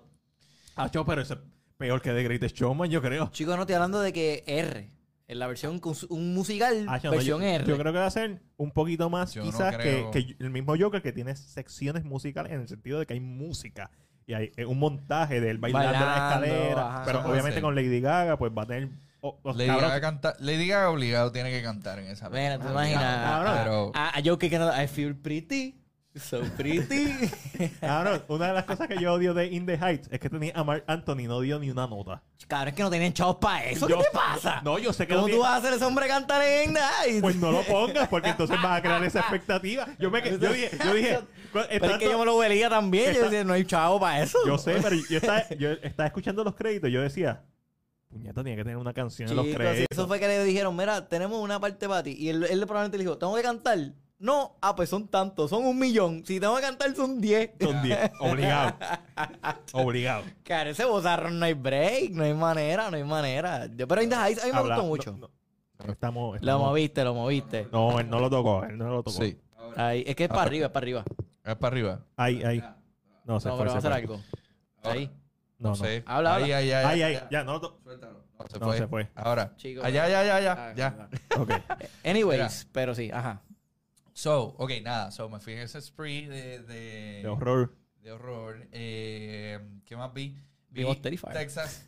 Acho, pero eso es peor que The Greatest Showman, yo creo. Chico, no estoy hablando de que R. En la versión, un musical, Acho, no, versión yo, R. yo creo que va a ser un poquito más, Yo no quizás, creo. que, que el mismo Joker que tiene secciones musicales en el sentido de que hay música. Y hay eh, un montaje del bailar de la Bailando, escalera. ajá. pero obviamente con Lady Gaga, pues va a tener. oh, los Lady Gaga, canta- Lady Gaga obligado tiene que cantar en esa Bueno, te imaginas. A, a Joker que no- I feel pretty. So pretty. Cabrón, una de las cosas que yo odio de In the Heights es que tenía a Mark Anthony no dio ni una nota. Cabrón, es que no tienen chavos para eso. Yo- ¿Qué te pasa? No, yo sé que ¿Cómo no tú tiene- vas a hacer ese hombre cantar en Night? Pues no lo pongas, porque entonces vas a crear esa expectativa. Yo me que- yo dije, yo dije, Pero es tanto- que yo me lo veía también. Yo Está- decía, no hay chavo para eso. yo sé, pero yo estaba, yo estaba escuchando los créditos, yo decía, puñeta, tenía que tener una canción en los Chicos, créditos. sí, eso fue que le dijeron, mira, tenemos una parte para ti. Y él, él probablemente le dijo, ¿tengo que cantar? No, ah, pues son tantos, son un millón. Si tengo que cantar son 10. Son 10, obligado. obligado. Cara, ese bozarrón no hay break, no hay manera, no hay manera. Yo- pero In the Heights a mí me Habla- gustó mucho. no, no, estamos, Lo moviste, lo moviste. No, él no lo tocó, él no lo tocó. sí, Ahí, es que es para arriba, es para arriba. es para arriba. Ahí, ahí. No, se No, fue, pero va a hacer algo. Ahí. No, No, sé. Habla, ahí, habla. ahí, ahí, Ahí, ahí, ya, no lo tocó. No, se No, fue. se fue. Ahora. Chicos, Allá, ya, ya, ya, Ah, ya. Ok. Anyways, pero sí, ajá. So, ok, nada. So, me fui en ese spree de, de, De horror. de horror. Eh, ¿Qué más vi? Vi. Texas.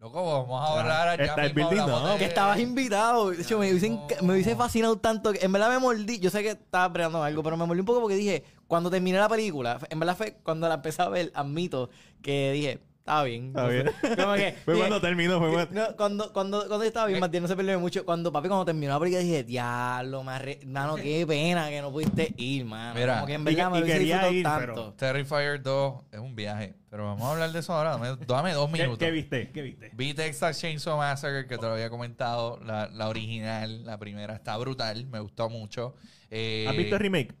Loco, vamos a ahorrar. Ah, el mismo building, hablamos no. de- Que estabas invitado. De hecho, me hubiese, enca- me hubiese fascinado tanto. que- En verdad me mordí. Yo sé que estaba peleando algo, pero me mordí un poco porque dije, cuando terminé la película, en verdad fue cuando la empecé a ver, admito, que dije, estaba bien. Está bien. Como que, Fue dije, cuando terminó, fue cuando... no, cuando, cuando, cuando yo estaba bien, Martín, no se perdió mucho. Cuando papi, cuando terminó la película, dije, diablo, me mano, qué pena que no pudiste ir, mano. Mira, Como que en y- verdad y me hubiese quería ir, tanto. Terrifier 2 es un viaje. Pero vamos a hablar de eso ahora. Dame, dame dos ¿Qué, minutos. qué viste? ¿Qué viste? Vi Texas Chainsaw Massacre, que te lo había comentado. La, la original, la primera, está brutal. Me gustó mucho. Eh, ¿Has visto el remake?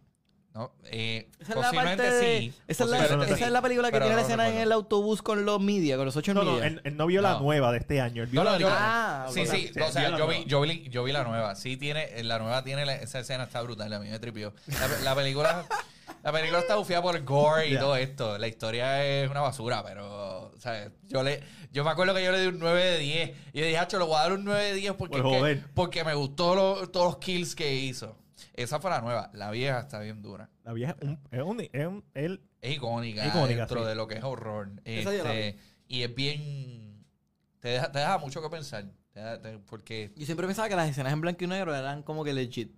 No, eh, Esa es la posiblemente parte de- sí. Esa es la, posiblemente esa sí, es la película que pero tiene la no escena en el autobús con los media, con los ocho No, no, él, él no vio la nueva de este año. Él vio No, la yo. Ah, sí, sí, o sea, yo vi, yo, vi, yo vi la nueva. Sí tiene, la nueva tiene, la- esa escena está brutal, a mí me tripió. La, la película, la película está bufiada por el gore y todo esto. La historia es una basura, pero, ¿sabes? Yo le, yo me acuerdo que yo le di un 9 de 10. Y yo dije, hacho, le voy a dar un 9 de 10 porque, que- porque me gustó lo- todos los kills que hizo. Esa fue la nueva. La vieja está bien dura. La vieja un- es un... Es un Es icónica, Icónica, dentro sí. de lo que es horror. Este, y es bien... Te deja, te deja mucho que pensar. Te deja- te- porque Yo siempre pensaba que las escenas en blanco y negro eran como que legit.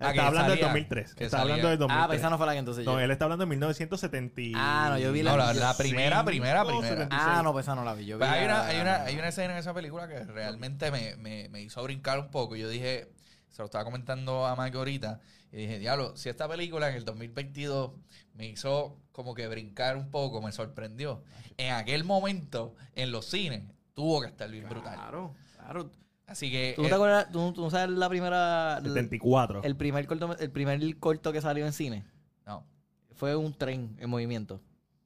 Ah, está hablando del salía, 2003. que Está salía. hablando del 2003. Ah, pues esa no fue la que entonces No, yo. él está hablando de 1970. y- Ah, no, yo vi No, la, la- la primera, primera, primera. 76. Ah, no, pues esa no la vi. Yo vi Pues hay, la- una, hay, una, hay una escena en esa película que realmente me, me, me hizo brincar un poco. Yo dije, se lo estaba comentando a Mike ahorita, y dije, diablo, si esta película en el 2022 me hizo como que brincar un poco, me sorprendió. En aquel momento, en los cines, tuvo que estar bien brutal. Claro, claro. Así que... ¿Tú no te acuerdas? ¿Tú, tú no sabes la primera... 74. El primer, corto, el primer corto que salió en cine? no. Fue un tren en movimiento.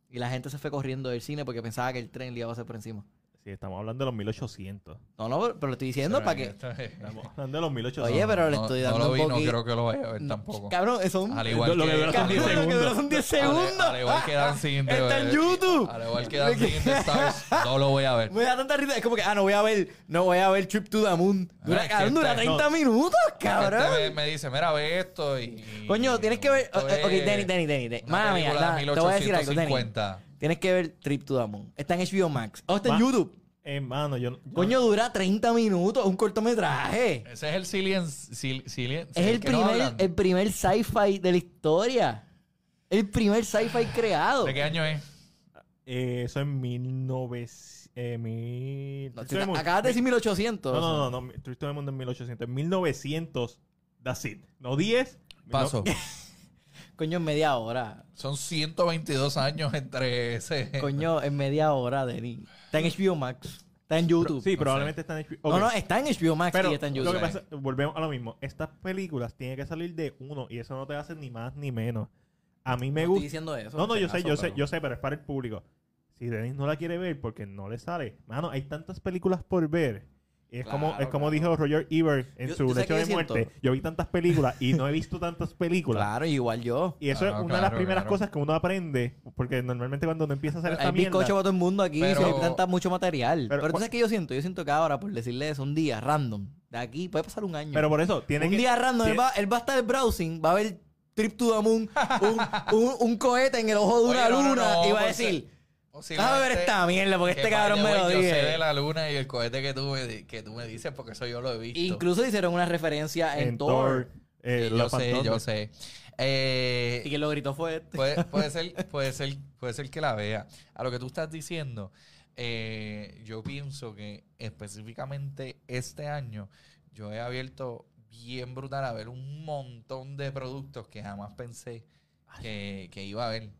Y la gente se fue corriendo del cine porque pensaba que el tren le iba a pasar por encima. Sí, estamos hablando de los 1800. No, no, pero lo estoy diciendo para que... Estamos hablando de los 1800. Oye, pero le no, estoy no dando lo un vi, no creo que lo vaya a ver tampoco. Cabrón, son... Al igual Lo- lo que... que dura son 10 Cabrón, lo que segundos. son 10 Al, segundos. al igual que Dancing in the- Está en YouTube. Al igual que Dancing Stars, no lo voy a ver. Me da tanta risa. Es como que, ah, no voy a ver, no voy a ver Trip to the Moon. Dura, Ah, cabrón, dura este- 30 minutos, cabrón. Este me, me dice, mira, ve esto y... Coño, tienes que ver. esto Ok, ok, es Danny, Danny, Danny. Danny. una Mala mía, película nada, de te voy a decir algo. 1850. Tienes que ver Trip to the Moon. Está en HBO Max. O está en YouTube. Hermano, yo, yo- Coño, dura 30 minutos. Un cortometraje. Ese es el Cillian... Cil- Cillian- Es el no primer, hablan. el primer sci-fi de la historia. El primer sci-fi creado. ¿De qué año es? eh, eso en 1900. Eh, mil... No, acabas de decir 1800. No, no, no, no. To the Moon en 1800. En 1900. That's it. No 10. Paso. no- Coño, en media hora. Son 122 años entre ese... Coño, en media hora, Danny. Está en HBO Max. Está en YouTube. sí, No probablemente están en HBO. No, Ok. no, está en HBO Max Pero y está en lo YouTube. que pasa, volvemos a lo mismo. Estas películas tienen que salir de uno y eso no te hace ni más ni menos. A mí me no estoy gusta. diciendo eso. No, no, yo sé, yo sé, yo sé, pero es para el público. Si Denis no la quiere ver porque no le sale, mano, hay tantas películas por ver Es Claro, como, es como claro. dijo Roger Ebert en Yo- su ¿tú sabes lecho qué de muerte. siento? Yo vi tantas películas y no he visto tantas películas. Claro, igual yo. Y eso Ah, es una de las claro, primeras claro. cosas que uno aprende, porque normalmente cuando uno empieza a hacer esta Hay mierda... bizcocho para todo el mundo aquí, Pero- si hay tanta, mucho material. Pero- Pero, tú sabes que yo siento, yo siento que ahora, por decirle eso, un día random, de aquí puede pasar un año. Pero por eso, tiene un que... día random, él va, él va a estar browsing, va a ver Trip to the Moon, un, un, un cohete en el ojo de Oye, una no, no, luna no, y va a decir, déjame ver esta mierda porque que, este cabrón me lo Yo sé de la luna y el cohete que tú me, que tú me dices porque eso yo lo he visto. Incluso hicieron una referencia en, en Thor. Thor, eh, yo sé, yo Thunder. sé. Eh, Y quien lo gritó fue este. puede, puede ser, puede ser, puede ser que la vea. A lo que tú estás diciendo, eh, yo pienso que específicamente este año yo he abierto bien brutal a ver un montón de productos que jamás pensé que, que iba a ver.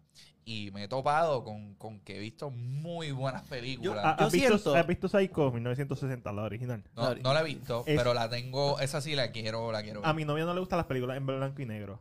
Y me he topado con, con que he visto muy buenas películas. Ah, Yo ¿Has, visto, siento- ¿Has visto Psycho 1960, la original? no, no la he visto, Es- pero la tengo, esa sí la quiero, la quiero ver. A mi novia no le gustan las películas en blanco y negro.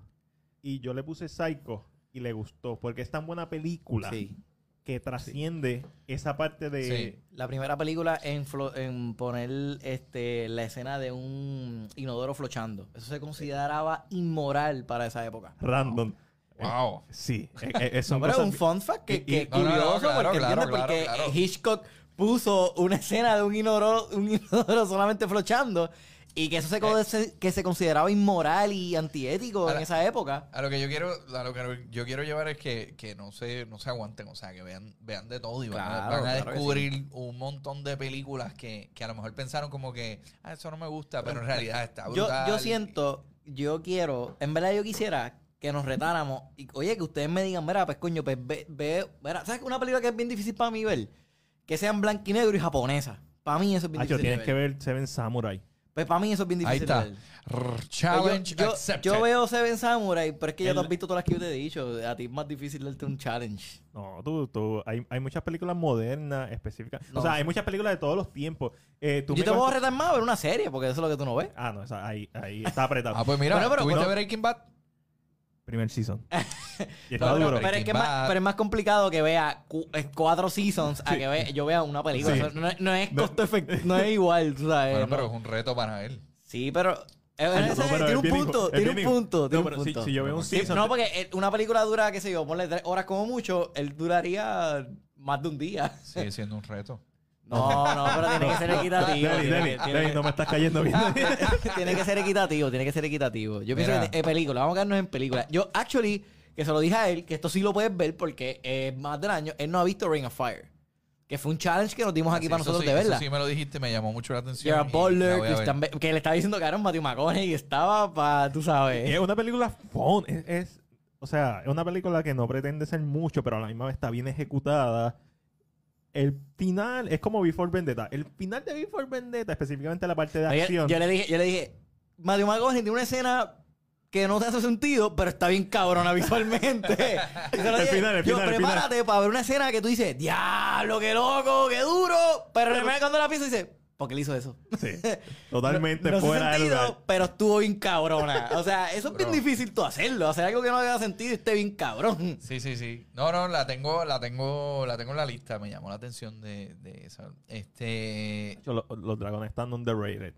Y yo le puse Psycho y le gustó, porque es tan buena película Sí. que trasciende esa parte de... Sí. La primera película en, flo- en poner este, la escena de un inodoro flochando. Eso se consideraba inmoral para esa época. Random. Wow. Sí, eh, eh, eh, No, es un fun fact que, y- que y- No, no, no, curioso claro, porque, claro, claro, porque claro. Hitchcock puso una escena de un inodoro, un inodoro solamente flochando y que eso se, que se consideraba inmoral y antiético en esa época. A lo que yo quiero, a lo que yo quiero llevar es que, que no se, no se aguanten, o sea, que vean, vean de todo y van a- Claro, van a, claro que descubrir un montón de películas que, que a lo mejor pensaron como que, ah, eso no me gusta, pero en realidad está Yo, yo siento, yo quiero, en verdad yo quisiera que nos retáramos y oye, que ustedes me digan, mira, pues coño, pues ve, ve, mira, ¿sabes una película que es bien difícil para mí ver? Que sean blanco y negro y japonesa. Para mí eso es bien Hacho, difícil. tienes de que ver. ver Seven Samurai. Pues para mí eso es bien Ahí difícil está. de ver. Rrr, Pues challenge yo, yo, accepted. yo veo Seven Samurai, pero es que ya El- tú has visto todas las que yo te he dicho. A ti es más difícil darte un challenge. No, tú, tú, hay, hay muchas películas modernas, específicas. No, o sea, hay muchas películas de todos los tiempos. Eh, tú Yo me te puedo cuentas- retar más a ver una serie, porque eso es lo que tú no ves. Ah, no, esa, ahí, ahí está apretado. Ah, pues mira, Bueno, pero- ¿tuviste no. Breaking Bad? Primer season. y No, pero- duro. Pero es, que es más, pero es más complicado que vea cu- eh, cuatro seasons a que ve- yo vea una película. Sí. No, es- no es No. costo efectivo, no es igual, sabes. Bueno, no. pero es un reto para él. Sí, pero. no, tiene un punto, tiene un punto, No, tiene un pero si- punto. si yo veo un season- no, porque eh, una película dura, qué sé yo, ponle tres horas como mucho, él duraría más de un día. Sigue siendo un reto. No, no, pero tiene que ser equitativo. Tiene tiene Dani, que- no me estás cayendo bien. tiene que ser equitativo, tiene que ser equitativo. Yo pienso Mira. que en película, vamos a quedarnos en película. Yo, actually, que se lo dije a él, que esto sí lo puedes ver porque es más del año, él no ha visto Ring of Fire. Que fue un challenge que nos dimos aquí Sí, para nosotros sí, de verla. sí me lo dijiste, me llamó mucho la atención. Gerard Butler. Christian Bale, que le estaba diciendo que era un Matthew McConaughey y estaba para, tú sabes. es una película fun. Es, es- o sea, es una película que no pretende ser mucho, pero a la misma vez está bien ejecutada. El final es como Before Vendetta. El final de Before Vendetta, específicamente la parte de acción. yo le dije, yo le dije, Matthew McConaughey tiene una escena que no te hace sentido, pero está bien cabrona visualmente. El dije, final, el yo, final, el prepárate para ver una escena que tú dices, diablo, qué loco, qué duro. Pero repente cuando la piensas dices, ¿por qué le hizo eso? Sí, totalmente no, no hace fuera de sentido, lugar. pero estuvo bien cabrona. O sea, eso es bien difícil tú hacerlo. Hacer algo que no haga sentido y esté bien cabrón. Sí, sí, sí. No, no, la tengo, la tengo, la tengo en la lista. Me llamó la atención de, de esa. Este. Yo, lo- Los, dragones están underrated.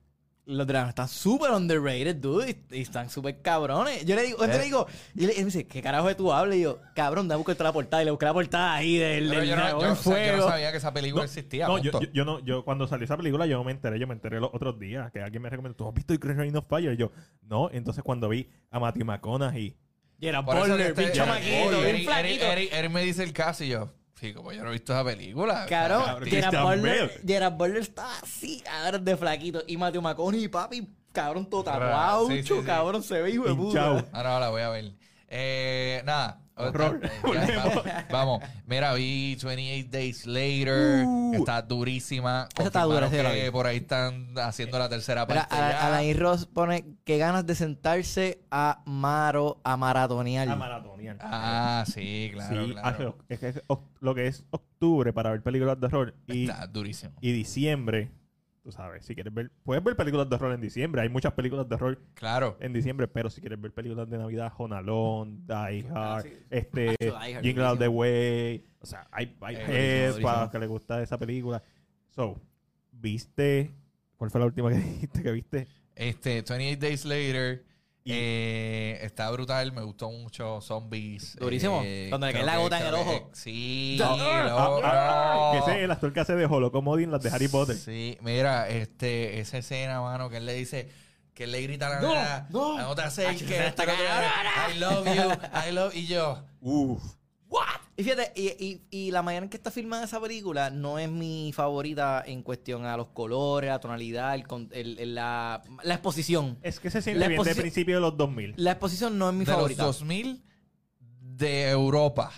Los dramas están súper underrated, dude. Y, y están súper cabrones. Yo le digo, yo Eh. le digo, y él, me dice, ¿qué carajo de tú hablas? Y yo, cabrón, déjame buscar la portada. Y le busqué la portada ahí del, del yo, no, dragón yo- en o sea, yo no fuego. sabía que esa película existía. No, yo, yo, yo no, yo cuando salió esa película yo no me enteré, yo me enteré los otros días que alguien me recomendó, ¿tú has visto The Reign of Fire? Y yo, no, entonces cuando vi a Matthew McConaughey, Gerard Por eso que Butler, este- bien chamaquito, Eric- bien flaquito. Eric me dice el caso y yo, sí, como yo no he visto esa película. Cabrón, Gerard Butler. Gerard Butler está así, cabrón, de flaquito. Y Matthew McConaughey, papi, cabrón, todo tatuado, sí, sí, cabrón, se ve hijo de puta. Ahora la voy a ver. Eh, nada. Horror. Ya, vamos, vamos. Mira, vi 28 Days Later. Uh. está durísima. Esa está dura, que por ahí están haciendo la tercera Mira, parte. a-. Alain Ross pone que ganas de sentarse a Maro, a maratonear. a maratonian. Ah, sí, claro, sí, claro. hace- es que es lo que es octubre para ver películas de horror y, Está durísimo. y diciembre, tú sabes, si quieres ver, puedes ver películas de horror en diciembre, hay muchas películas de horror Claro. en diciembre, pero si quieres ver películas de Navidad, Die Hard, sí. este, Die Hard, Jingle All the. Way, o sea, hay, hay Eh, para los que les gusta esa película. So, ¿viste ¿Cuál fue la última que dijiste que viste? Este, 28 Days Later. Y- eh, está brutal, me gustó mucho. Zombies. Durísimo. eh, Cuando le cae la gota en el ojo. que- Sí, Ah, loco. ah, Que ese es el actor que hace de Holocomodin, las de Harry Potter. Sí, mira, este, esa escena, mano, que él le dice, que él le grita a la No, nena, no. "Ah, no te Ah, acerques, no te- cabrona. I love you, I love, y yo, Uf. Y fíjate, y, y- y la manera en que está filmada esa película no es mi favorita en cuestión a los colores, la tonalidad, el, el- el- la, la exposición. Es que se siente La bien de principio de los 2000. La exposición no es mi de favorita. los 2000 de Europa.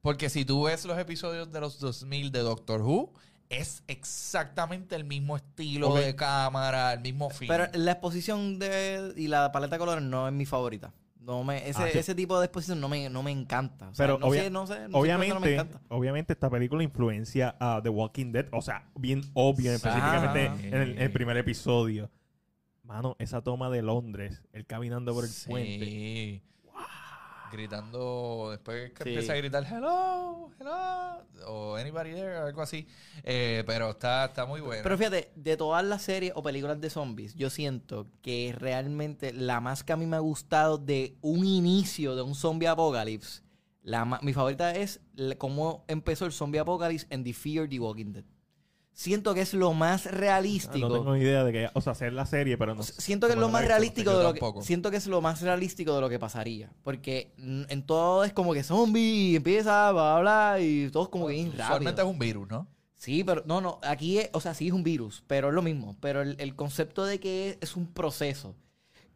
Porque si tú ves los episodios de los 2000 de Doctor Who, es exactamente el mismo estilo de cámara, el mismo film. Pero la exposición de, y la paleta de colores no es mi favorita. No me, ese, Ah, sí. ese tipo de exposición no me, no me encanta. O sea, Pero no, obvia- sé, no sé, no sé no me Obviamente, encanta. obviamente esta película influencia a The Walking Dead, o sea, bien obvio, específicamente en el, en el primer episodio. Mano, esa toma de Londres, él caminando por el Sí. puente. Gritando, después que Sí. empieza a gritar hello, hello, o anybody there, algo así. Eh, pero está, está muy bueno. Pero fíjate, de todas las series o películas de zombies, yo siento que realmente la más que a mí me ha gustado de un inicio de un zombie apocalypse, la mi favorita es cómo empezó el zombie apocalypse en The Fear the Walking Dead. Siento que es lo más realístico. No tengo ni idea de que, o sea, hacer la serie, pero no. Siento que es lo más realístico de lo que, siento que es lo más realístico de lo que pasaría, porque en todo es como que zombie empieza, bla bla, bla, y todo es como que bien rápido. es un virus, ¿no? Sí, pero no, no, aquí es, o sea, sí es un virus, pero es lo mismo, pero el, el concepto de que es, es un proceso,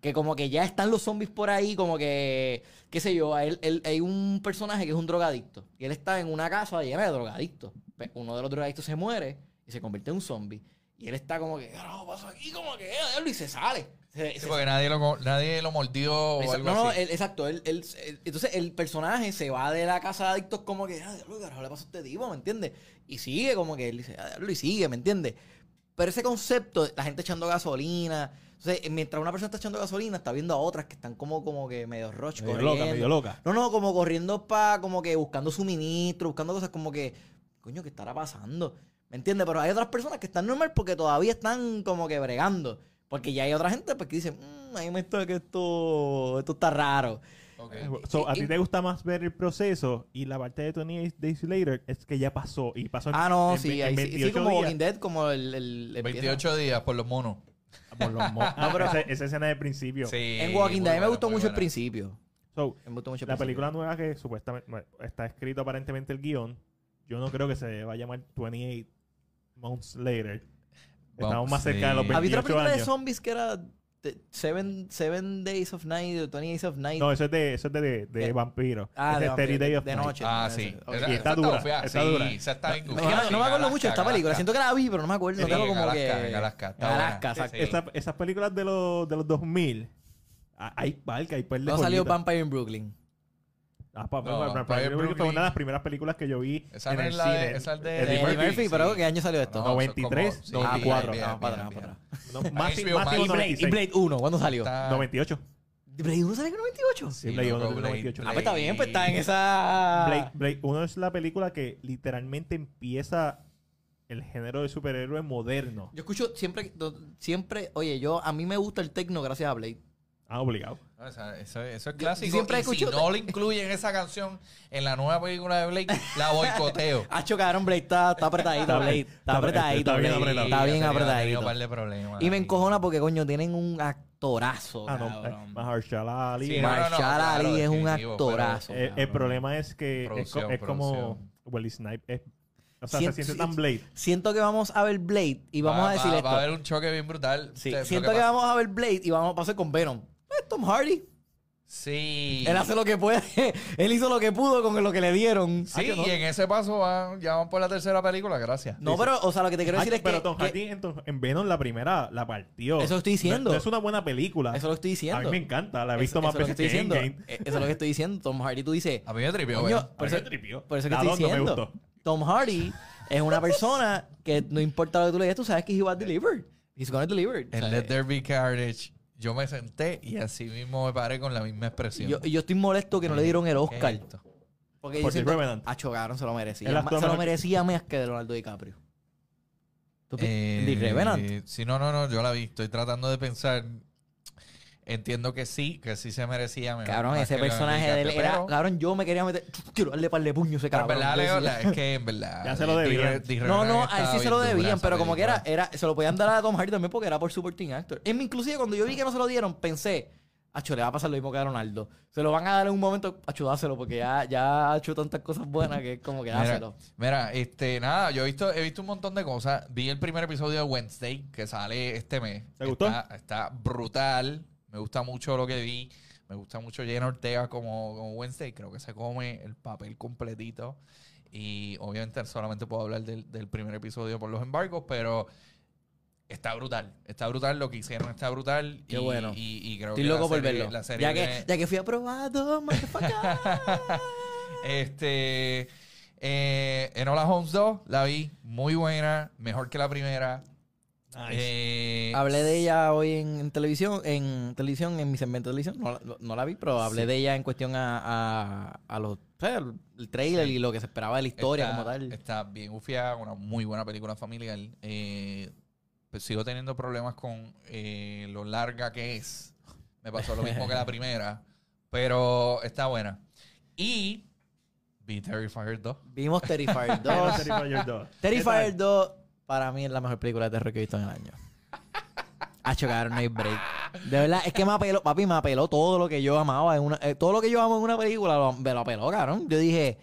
que como que ya están los zombies por ahí, como que, qué sé yo, a él- él- hay un personaje que es un drogadicto, y él está en una casa llena de drogadictos, Pe- uno de los drogadictos se muere y se convierte en un zombie, y él está como que, ¿qué carajo pasó aquí? Como que, "Eh, diablo", y se sale. Se- Sí, se- porque nadie lo, nadie lo mordió o Exacto, algo no, no, así. él- exacto. él- él- él- entonces el personaje se va de la casa de adictos como que, ah, diablo, ¿qué carajo le pasó a este tipo? ¿Me entiendes? Y sigue como que él dice, ah, y sigue, ¿me entiendes? Pero ese concepto, la gente echando gasolina. Entonces, eh, mientras una persona está echando gasolina, está viendo a otras que están como, como que medio roche, Medio corriendo. loca, medio loca. No, no, como corriendo para, como que buscando suministro, buscando cosas como que, coño, ¿qué estará pasando? ¿Me entiendes? Pero hay otras personas que están normal porque todavía están como que bregando. Porque ya hay otra gente pues, que dice, mmm, a mí me está que esto, esto está raro. Ok. So, ¿A ti te gusta más ver el proceso y la parte de Tony Days Later es que ya pasó y pasó en, Ah, no, en sí, ahí en sí, sí, 28 como días Walking Dead, como el... el empieza- 28 días por los monos. por los mo- No, pero- esa, esa escena de principio. Sí, En Walking Dead, me gustó mucho el principio. So, Me gustó mucho el la principio. película nueva que supuestamente bueno, está escrito aparentemente el guion, yo no creo que se va a llamar 28 Months Later. Estamos más cerca de los sí. Había otra 28 película de zombies que era de- Seven, Seven Days of Night, o 20 Days of Night. No, eso es de, eso es de, de, de ¿Qué? vampiro. Ah, de es 30 vampiro, Day de- of de Night. noche. Ah, sí. Y está dura, está sí, dura. está bien no, no me acuerdo mucho de esta película. Siento que la vi, pero no me acuerdo. Sí, no tengo como Alaska, que... en Alaska, está Alaska, buena. exacto. Sí. Esa- esas películas de los, de los 2000, ah, hay parque, hay par de No salió. Vampire in Brooklyn. Ah, pa- No, pa- pa- Vampire Vampire Brooklyn. fue una de las primeras películas que yo vi Esa en no el es la cine. de- esa es de- Eddie Eddie Murphy. Murphy, sí. pero ¿qué año salió esto? No, eso 93, como- sí, 94. bien, Ah, bien, para bien, atrás, bien. para atrás. No, más, HBO más Max. tipo Y Blade, y 96. Blade 1, ¿cuándo salió? Está- 98. ¿Blade 1 salió en 98? Sí, Blade loco, 1 del Blade- 98. Ah, pues está bien, pues está en esa... Blade, Blade 1 es la película que literalmente empieza el género de superhéroe moderno. Yo escucho siempre, siempre, oye, yo, a mí me gusta el tecno gracias a Blade. Ah, obligado. No, esa- eso, eso es clásico. yo siempre y escucho- si no le incluyen esa canción en la nueva película de Blake, la boicoteo. Ah, chocaron, Blade está, está apretadito, Está Blade. bien, Está está- apretadito, está bien Blade. apretado. Está bien ha ha apretadito. Y me encojona porque, coño, tienen un actorazo, Ah, no. eh, Mahershala Ali. Sí, no, no, no, Marshall claro, Ali es un pero- actorazo. eh, el problema es que es, co- Producción, es como. Wesley Snipe. es- o sea, Siento- se siente tan Blade. Siento que vamos a ver Blade y vamos Va- a decir va- esto. Va a haber un choque bien brutal. Sí, siento que, pasa- vamos a ver Blade y vamos a pasar con Venom. Eh, Tom Hardy. Sí. Él hace lo que puede. Él hizo lo que pudo con lo que le dieron. Sí, Ah, no. y en ese paso van, ya van por la tercera película, gracias. No, pero, o sea, lo que te quiero Ay, decir es pero que. Tom que- Hardy en, Tom- en Venom la primera la partió. Eso estoy diciendo. No, no es una buena película. Eso lo estoy diciendo. A mí me encanta. La he Eso- visto más eso es lo que veces estoy que diciendo. Eh, Eso es lo que estoy diciendo. Tom Hardy, tú dices. A mí me tripió, Coño, bueno. por A mí me tripió. por eso que La estoy no me diciendo. gustó. Tom Hardy es una persona que no importa lo que tú le digas, tú sabes que he va a deliver. He's gonna deliver. Sea, Let There Be Carnage, yo me senté y así mismo me paré con la misma expresión. yo, yo estoy molesto que no le dieron el ¿Qué Oscar. es esto? Porque Por yo siento. Ah, chocaron, se lo merecía. Ma- Se lo merecía más que Leonardo DiCaprio. ¿Tú pi- Eh, The Revenant. Sí, no, no, no, yo la vi. Estoy tratando de pensar. Entiendo que sí, que sí se merecía mejor. Cabrón, ese personaje de él era. pero- Cabrón, yo me quería meter. Quiero darle par de puños a ese en cabrón. verdad, Yo Leo, decía- la- es que en verdad. Ya se lo debían. No, no, a él sí se lo debían, pero como que era, película. era, se lo podían dar a Tom Hardy también porque era por supporting actor. En, inclusive cuando yo vi que no se lo dieron, pensé, acho, le va a pasar lo mismo que a Ronaldo. Se lo van a dar en un momento, acho, dáselo, porque ya, ya ha hecho tantas cosas buenas que es como que Mira, dáselo. mira, este, nada, yo he visto, he visto un montón de cosas. Vi el primer episodio de Wednesday que sale este mes. ¿Te gustó? Está, está brutal. Me gusta mucho lo que vi. Me gusta mucho Jenna Ortega como, como Wednesday. Creo que se come el papel completito. Y obviamente solamente puedo hablar del, del primer episodio por los embargos, pero está brutal. Está brutal lo que hicieron, está brutal. Qué y, bueno. Y, y creo Estoy que la loco por serie- verlo. La serie Ya que, viene- ya que fui aprobado, este. Eh, Enola Holmes 2, la vi. Muy buena. Mejor que la primera. Eh, hablé de ella hoy en, en televisión, en televisión, en mi segmento de televisión. No, la- no la vi, pero hablé Sí. de ella en cuestión a, a, a los, o sea, el, trailer Sí. y lo que se esperaba de la historia está, como tal. Está bien ufiada, una muy buena película familiar. Eh, pues sigo teniendo problemas con eh, lo larga que es. Me pasó lo mismo que la primera. Pero está buena. Y vi Terrifier 2. Vimos Terrifier 2. Terrifier 2. Terrifier 2 para mí es la mejor película de terror que he visto en el año. A chocar, no hay break. De verdad, es que me apeló, papi, me apeló todo lo que yo amaba en una, eh, todo lo que yo amo en una película, me lo apeló, cabrón. Yo dije,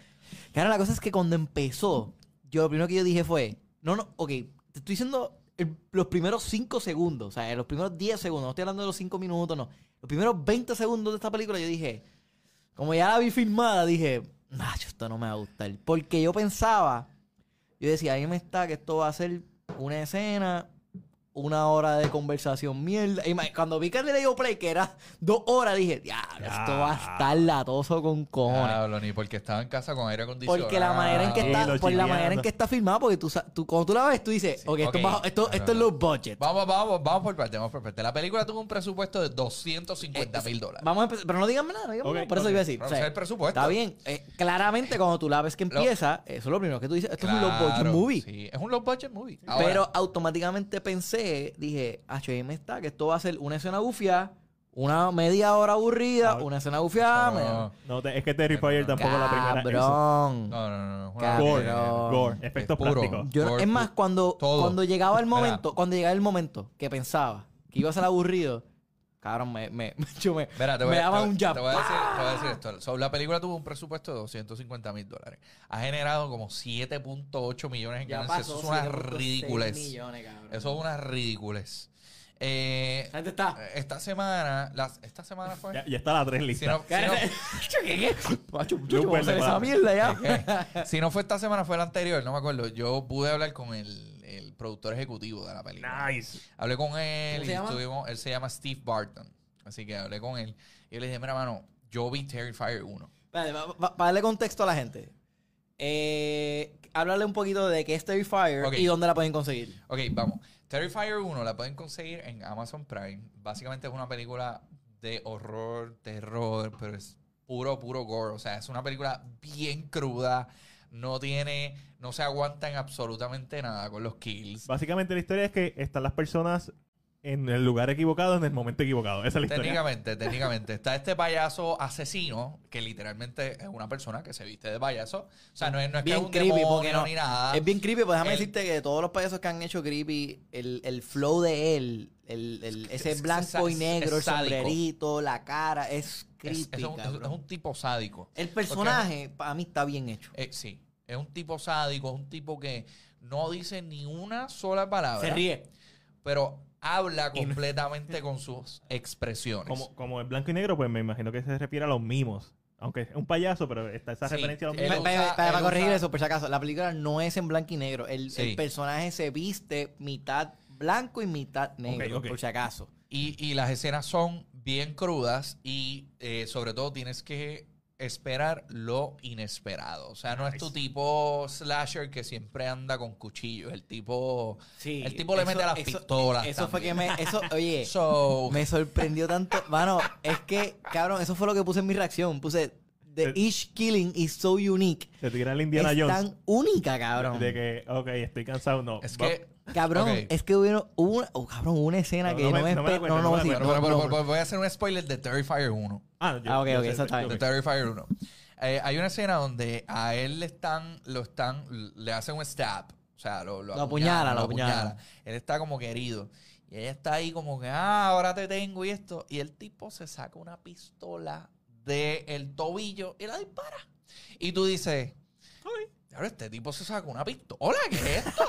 cara, la cosa es que cuando empezó, yo lo primero que yo dije fue, no, no, ok, te estoy diciendo los primeros 5 segundos, o sea, los primeros 10 segundos, no estoy hablando de los 5 minutos, no. Los primeros 20 segundos de esta película yo dije, como ya la vi filmada, dije, Nacho, esto no me va a gustar. Porque yo pensaba, yo decía, ahí me está que esto va a ser una escena, una hora de conversación mierda. Y cuando vi que le dio play, que era dos horas, dije, ya, esto va a estar latoso con cojones. Diablo, ni porque estaba en casa con aire acondicionado. Porque la manera en que Sí, está, lo por la manera en que está filmada, porque tú, tú cuando tú la ves, tú dices, Sí, ok, esto, bajo- esto, claro, esto es low budget. Vamos, vamos, vamos por parte, vamos por parte. La película tuvo un presupuesto de 250 mil dólares. Vamos a empezar, pero no digan nada, nada, por eso iba a decir. O sea, el presupuesto. Está bien, eh, claramente cuando tú la ves que Lo- empieza, eso es lo primero que tú dices, esto es un low budget movie. Sí, es un low budget movie. Ahora, Pero automáticamente pensé, dije, ah, ahí me está, que esto va a ser una escena bufiada, una media hora aburrida, No. una escena bufiada. no, No, te- es que Terrifier tampoco la primera. Cabrón. no, no, no, Cabrón. Gore, gore, efectos Es. Yo más, cuando, todo. cuando llegaba el momento, cuando llegaba el momento que pensaba que iba a ser aburrido, cabrón, me, me, yo me, Mira, te voy, me a- daba te- un jab. te voy a decir, te voy a decir esto. So, la película tuvo un presupuesto de 250 mil dólares. Ha generado como 7.8 millones en ganancias. Eso es una 7.6 ridiculez. millones. Eso es una ridiculez. Eh, gente está. esta semana, las, esta semana fue. Ya, ya está la 3 Si lista. no, si no- ¿Qué, qué? Macho, muchacho, Luz vamos a hacer verde, esa pa. mierda ya. si no fue esta semana, fue la anterior, no me acuerdo. Yo pude hablar con el productor ejecutivo de la película. Nice. Hablé con él ¿Cómo y llama? estuvimos, él se llama Steve Barton. Así que hablé con él. Y yo le dije, mira, mano, yo vi Terrifier 1. Para darle contexto a la gente. Eh, háblale un poquito de qué es Terrifier Ok. y dónde la pueden conseguir. Ok, vamos. Terrifier 1 la pueden conseguir en Amazon Prime. Básicamente es una película de horror, terror, pero es puro, puro gore. O sea, es una película bien cruda. No tiene, no se aguanta en absolutamente nada con los kills. Básicamente la historia es que están las personas en el lugar equivocado en el momento equivocado. Esa es la historia. Técnicamente, técnicamente. Está este payaso asesino, que literalmente es una persona que se viste de payaso. O sea, no es, no es que es Bien un creepy, demonio porque no- ni nada. Es bien creepy, pues déjame El- decirte que todos los payasos que han hecho creepy, el, el flow de él, el, el- ese es- blanco es- y negro, es el sádico. sombrerito, la cara, es Es, creepy, es un, es- cabrón. es un tipo sádico. El personaje, para mí, está bien hecho. Eh, sí, es un tipo sádico, es un tipo que no dice ni una sola palabra. Se ríe. Pero habla completamente con sus expresiones. Como, como es blanco y negro, pues me imagino que se refiere a los mimos. Aunque es un payaso, pero está esa Sí, referencia a los mimos. Pa- pa- usa- para, él corregir usa- eso, por si acaso, la película no es en blanco y negro. El, Sí. el personaje se viste mitad blanco y mitad negro, ok. por si acaso. Y, y las escenas son bien crudas y eh, sobre todo tienes que esperar lo inesperado. O sea, no es tu tipo slasher que siempre anda con cuchillos. El tipo... Sí, El tipo le mete las pistolas Eso fue que me. Eso, oye, So, me sorprendió tanto. Mano, es que, cabrón, eso fue lo que puse en mi reacción. Puse. The Eh, each killing is so unique. Se tira el Indiana es Jones. tan única, cabrón. De que, ok, estoy cansado, no. Es que Cabrón, es que hubo, hubo una, oh, cabrón, una escena No, que no no, me- no me no, no no, me no, no. voy a hacer un spoiler de Terrifier 1. Ah, yo- Ah, ok, yo ok, sé, eso está De bien. Terrifier 1. Eh, hay una escena donde a él le están, lo están, le hacen un stab. O sea, lo, lo Lo apuñala, lo apuñala. Él está como querido. Y ella está ahí como que, ah, ahora te tengo y esto. Y el tipo se saca una pistola del tobillo y la dispara. Y tú dices, "Diablo, este tipo se saca una pistola, ¿qué es esto?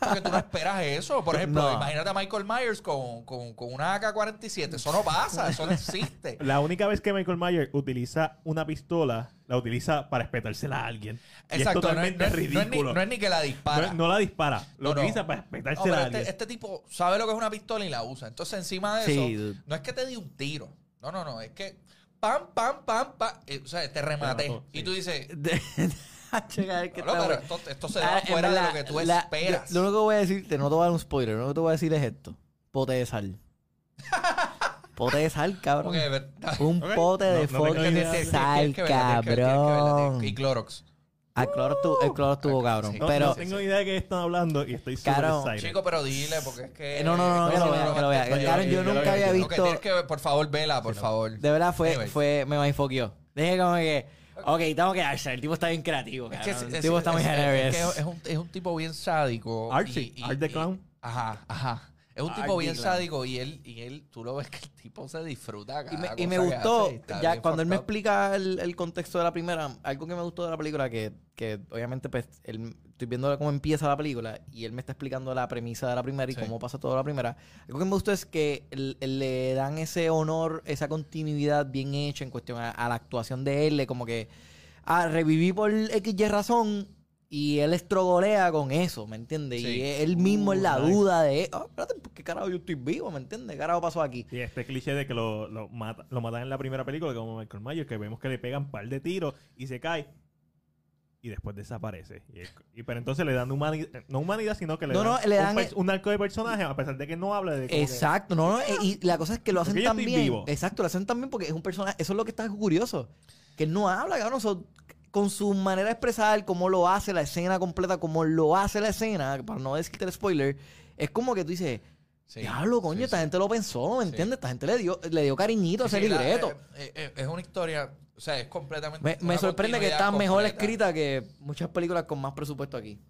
Porque tú no esperas eso. Por ejemplo, No. imagínate a Michael Myers con, con, con una AK-47. Eso no pasa, eso no existe. La única vez que Michael Myers utiliza una pistola, la utiliza para espetársela a alguien. Y Exacto, es totalmente no, es, no es- no es ridículo. ni, no es ni que la dispara. No- no la dispara, lo No, no. utiliza para espetársela a este, alguien. este tipo sabe lo que es una pistola y la usa. Entonces, encima de Sí, eso, dude. no es que te di un tiro. No, no, no. Es que pam, pam, pam, pam. eh, o sea, te rematé. mató, y tú dices, De- Checa, que "Pablo, está pero esto, esto se Ah, da fuera de lo que tú la- esperas. Lo único que voy a decirte, no te voy a dar un spoiler, lo único que te voy a decir es esto. Pote de sal. pote de sal, cabrón. Un pote No- de no fucking sal, cabrón. Y Clorox. El cloro estuvo, el cloro estuvo cabrón. Sí. No, pero, no tengo idea de qué están hablando y estoy súper. Chico, pero dile, porque es que... Eh, no, no, no, que lo no, vea, que lo vea. no, Cabrón, yo nunca había visto. por favor, vela, por no. favor. De verdad fue, fue, me mindfuckió. Dije como que, ok, tengo que darse. El tipo está bien creativo, Es que cabrón. es- El es- tipo está muy es- es- hilarious. que es un, es un tipo bien sádico. Archie, y- y- Art the Clown. Ajá, ajá. Es un Art tipo bien Clown. sádico y él, y él, tú lo ves que el tipo se disfruta. Y me, cada y me cosa que gustó, hace y está ya bien cuando él me fucked up. explica el, el contexto de la primera, algo que me gustó de la película, que, que obviamente pues, él- estoy viendo cómo empieza la película y él me está explicando la premisa de la primera y Sí. cómo pasa toda la primera. Algo que me gustó es que l- le dan ese honor, esa continuidad bien hecha en cuestión a, a la actuación de él, de como que ah, reviví por XY razón y él estrogolea con eso, ¿me entiendes? Sí. Y él mismo Uh, es la nice. duda de, ah, espérate, ¿por qué carajo yo estoy vivo? ¿Me entiendes? ¿Qué carajo pasó aquí? Y este cliché de que lo, lo, mata- lo matan en la primera película, como Michael Myers, que vemos que le pegan un par de tiros y se cae. Y después desaparece. Y, es- y- pero entonces le dan humanidad, no humanidad, sino que le No, dan, no, le dan un, el- pers- un arco de personaje, a pesar de que no habla de que- Exacto, no, no, eh, y la cosa es que lo hacen también. vivo. Exacto, lo hacen también porque es un personaje, eso es lo que está curioso, que él no habla, cabrón, so- con su manera de expresar cómo lo hace la escena completa, cómo lo hace la escena, para no decirte el spoiler, es como que tú dices, Sí, diablo, coño, sí, esta sí. gente lo pensó, ¿me entiendes? Esta gente le dio, le dio cariñito a ese la- libreto. eh, eh, es una historia, o sea, es completamente. me sorprende que está mejor escrita que muchas películas con más presupuesto aquí.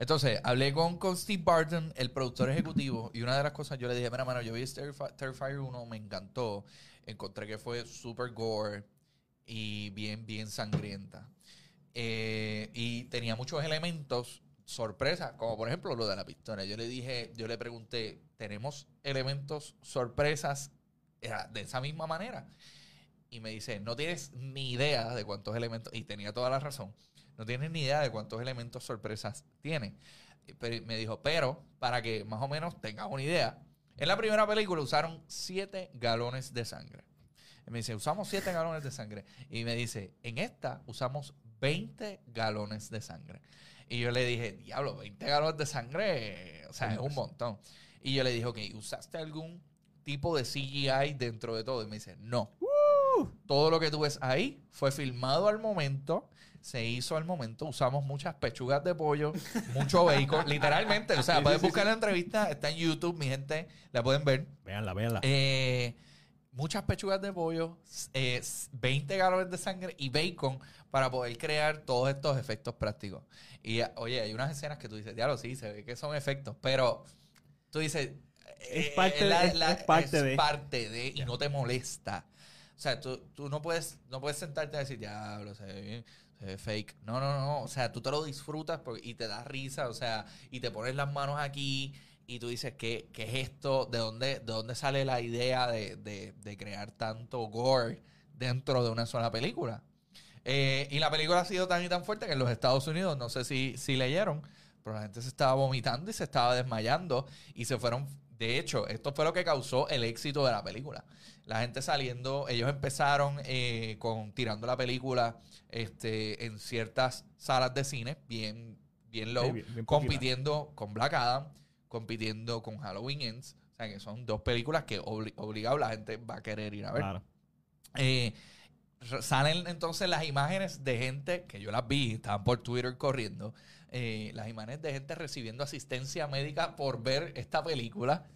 Entonces, hablé con, con Steve Barton, el productor ejecutivo, y una de las cosas yo le dije, mira, mano, yo vi Terrifier 1, me encantó. Encontré que fue super gore y bien, bien sangrienta. Eh, y tenía muchos elementos sorpresa, como por ejemplo lo de la pistola. Yo le dije, yo le pregunté, ¿tenemos elementos sorpresas eh, de esa misma manera? Y me dice, no tienes ni idea de cuántos elementos, y tenía toda la razón, no tienes ni idea de cuántos elementos sorpresas tiene. Pero- me dijo, pero para que más o menos tengas una idea, en la primera película usaron 7 galones de sangre. Me dice, usamos 7 galones de sangre. Y me dice, en esta usamos 20 galones de sangre. Y yo le dije, diablo, 20 galones de sangre, o sea, es un montón. Y yo le dije, ok, ¿usaste algún tipo de CGI dentro de todo? Y me dice, no. Todo lo que tú ves ahí fue filmado al momento, se hizo al momento, usamos muchas pechugas de pollo, mucho bacon, literalmente. O sea, Sí, pueden sí, sí, buscar la entrevista, está en YouTube, mi gente, la pueden ver. Véanla, véanla. Eh, muchas pechugas de pollo, eh, s- 20 galones de sangre y bacon para poder crear todos estos efectos prácticos. Y eh, oye, hay unas escenas que tú dices, diablo, sí, se ve que son efectos, pero tú dices, Es eh, parte de- es- es parte es de. parte de y no te molesta. O sea, tú, tú no puedes no puedes sentarte a decir, diablo, se ve bien, se ve fake. No, no, no. O sea, tú te lo disfrutas porque- y te da risa, o sea, y te pones las manos aquí y tú dices, ¿qué, qué es esto? ¿De dónde, de dónde sale la idea de, de- de crear tanto gore dentro de una sola película? Eh, y la película ha sido tan y tan fuerte que en los Estados Unidos, no sé si, si leyeron, pero la gente se estaba vomitando y se estaba desmayando y se fueron. De hecho, esto fue lo que causó el éxito de la película. La gente saliendo, ellos empezaron eh, con tirando la película este, en ciertas salas de cine, bien, bien low, bien compitiendo con Black Adam, compitiendo con Halloween Ends. O sea, que son dos películas que obli- obligado la gente va a querer ir a ver. Claro. Eh, salen entonces las imágenes de gente, que yo las vi, estaban por Twitter corriendo, eh, las imágenes de gente recibiendo asistencia médica por ver esta película.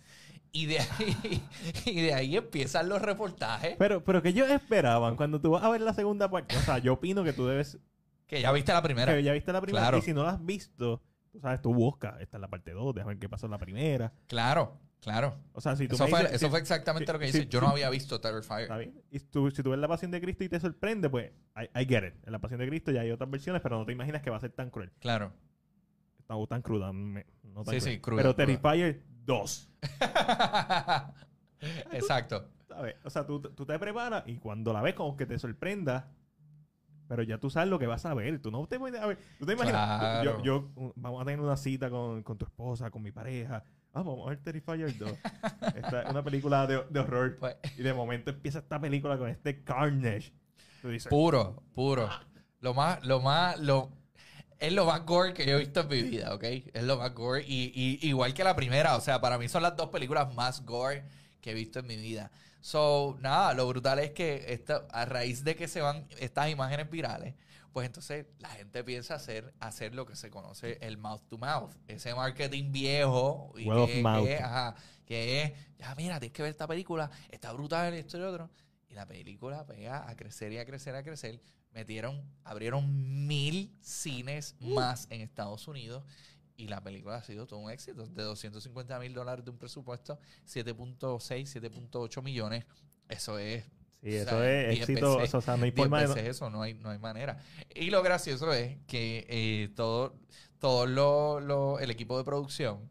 Y de ahí, y de ahí empiezan los reportajes. Pero, pero que ellos esperaban cuando tú vas a ver la segunda parte. O sea, yo opino que tú debes. Que ya viste la primera. Que ya viste la primera. Claro. Y si no la has visto, tú sabes, tú buscas. Esta es la parte 2, déjame ver qué pasó en la primera. Claro, claro. O sea, si tú Eso me fue, dices- eso si- fue exactamente si- lo que si- dice. Yo no había visto Terrifier. ¿Está bien? Y tú- si tú ves la pasión de Cristo y te sorprende, pues I, I get it. En la pasión de Cristo ya hay otras versiones, pero no te imaginas que va a ser tan cruel. Claro. No, tan cruda. me- no tan Sí, cruel. sí, cruda, Pero. Terrifier 2. Exacto. ¿sabes? O sea, tú, tú te preparas y cuando la ves como que te sorprenda, pero ya tú sabes lo que vas a ver. Tú no te, a ver, tú te imaginas, Claro. yo, yo, uh, vamos a tener una cita con, con tu esposa, con mi pareja. Ah, vamos a ver Terrifier 2. Esta es una película de, de horror. Pues, Y de momento empieza esta película con este carnage. Tú dices, puro, puro. Lo más, lo más, lo... Es lo más gore que yo he visto en mi vida, ¿ok? Es lo más gore. Y, y- igual que la primera. O sea, para mí son las dos películas más gore que he visto en mi vida. So, nada, lo brutal es que esta, a raíz de que se van estas imágenes virales, pues entonces la gente piensa hacer, hacer lo que se conoce el mouth to mouth. Ese marketing viejo. Y Word of que, mouth. que, ajá, que es, ya mira, tienes que ver esta película, está brutal, esto y lo otro. Y la película pega a crecer y a crecer, a crecer. Metieron, abrieron mil cines más en Estados Unidos. Y la película ha sido todo un éxito. De 250 mil dólares de un presupuesto, 7.6, 7.8 millones. Eso es sí, o eso sea, es 10 éxito. veces- o sea, no hay 10 forma de. eso, no hay, no hay manera. Y lo gracioso es que eh, todo, todo lo, lo- el equipo de producción,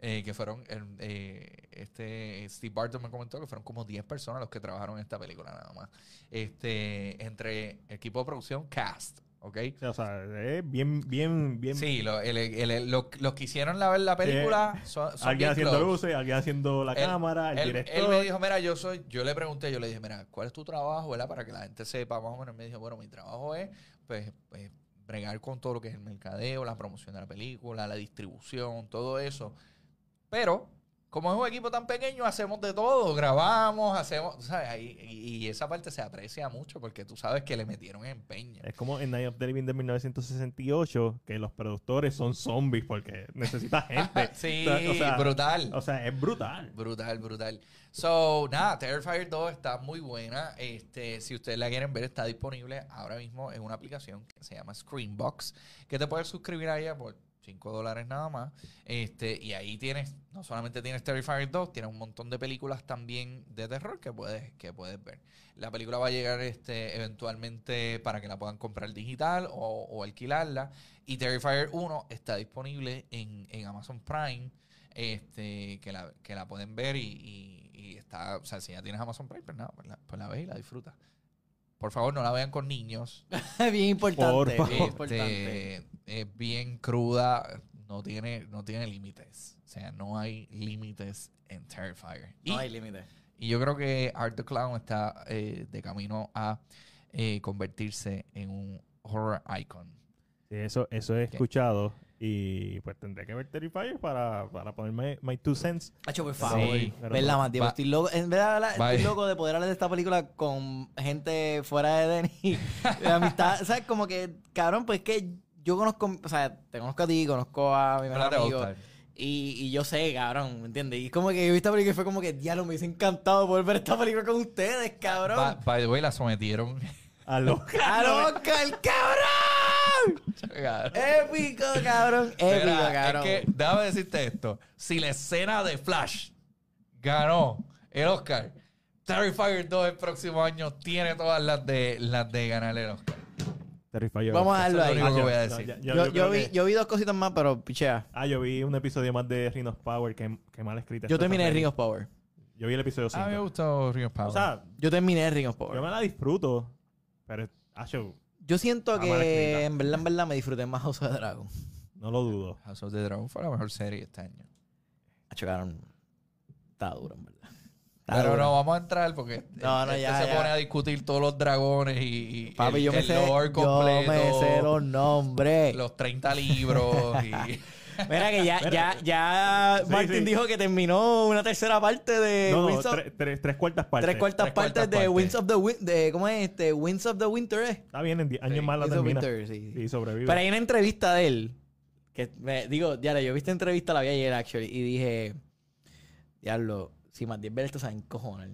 eh, que fueron, eh, este Steve Barton me comentó que fueron como 10 personas los que trabajaron en esta película nada más. Este, entre equipo de producción, cast, ¿ok? O sea, es bien, bien, bien. Sí, lo- el- el- el- lo- los que hicieron la, la película son, son alguien haciendo close. luces, alguien haciendo la Él- cámara, el él, director. él me dijo, mira, yo soy, yo le pregunté, yo le dije, mira, ¿cuál es tu trabajo, verdad? Para que la gente sepa más o menos. Me dijo, bueno, mi trabajo es, pues, pues, bregar con todo lo que es el mercadeo, la promoción de la película, la distribución, todo eso. Pero, como es un equipo tan pequeño, hacemos de todo, grabamos, hacemos, ¿sabes? Y, y esa parte se aprecia mucho porque tú sabes que le metieron empeño. Es como en Night of the Living de 1968, que los productores son zombies porque necesita gente. Sí, O sea, brutal. O sea, es brutal. Brutal, brutal. So, nada, Terrifier 2 está muy buena. Este, si ustedes la quieren ver, está disponible ahora mismo en una aplicación que se llama Screenbox, que te puedes suscribir a ella por 5 dólares nada más. Este, y ahí tienes, no solamente tienes Terrifier 2, tienes un montón de películas también de terror que puedes, que puedes ver. La película va a llegar este, eventualmente para que la puedan comprar digital o, alquilarla. Y Terrifier 1 está disponible en, en Amazon Prime este, que la, que la pueden ver y, y- y está, o sea, si ya tienes Amazon Prime, pues nada, pues la, pues la ves y la disfrutas. Por favor, no la vean con niños. bien importante. Por bien importante. Este, es bien cruda, no tiene, no tiene límites. O sea, no hay límites en Terrifier. Y, No hay límite. y yo creo que Art the Clown está eh, de camino a eh, convertirse en un horror icon. Sí, eso, eso he escuchado. Y pues tendré que ver Terrifier para, para ponerme my two cents. Hacho, por Pero favor. pero ¿Verdad. Matías? Va- Estoy loco. En verdad, estoy loco de poder hablar de esta película con gente fuera de Denny. De amistad. ¿Sabes? Como que, cabrón, pues que yo conozco, o sea, te conozco a ti, conozco a mi mejor amigo. Y, y yo sé, cabrón, ¿me entiendes? Y es como que yo vi esta película y fue como que, diablo, me hubiese encantado poder ver esta película con ustedes, cabrón. Ba- By the way, la sometieron. A lo ¡A Oscar, cabrón! Épico, cabrón. Épico, Mira, cabrón. Es que, déjame decirte esto. Si la escena de Flash ganó el Oscar, Terrifier 2 el próximo año tiene todas las de las de ganar el Oscar. Terrifier. Vamos a dejarlo ahí. lo único que voy a No, decir. ya- Yo, yo yo vi, que- yo vi dos cositas más, pero pichea. Ah, yo vi un episodio más de Ring of Power que, que mal escrita. Yo terminé. Ring of Power. Yo vi el episodio 5. A mí me gustó Ring of Power. O sea, Yo terminé Ring of yo Power. me la disfruto, pero show, Yo siento Está escrita. que en verdad, en verdad me disfruté más House of the Dragon. no lo dudo. House of the Dragon fue la mejor serie este año. Hacho, cabrón. Estaba duro, en verdad. Pero duro. no vamos a entrar porque No, no, este ya, se ya. pone a discutir todos los dragones y, y Papi, el, yo me el sé, lore yo completo, me sé los nombres. los 30 libros y Mira que ya, ya, ya Sí, Martin sí. dijo que terminó una tercera parte de No, no, Winds of- tres, tres- tres cuartas partes. tres cuartas Tres partes cuartas de partes. Winds of the Win- de ¿cómo es este? Winds of the Winter, ¿eh? Está bien, en 10 años Sí. más la Winds of termina. Winter, sí. Y sobrevive. Pero hay una entrevista de él que me digo, ya yo vi esta entrevista la vi ayer actually y dije, diablo, si más 10 veces esto se va a encojonar.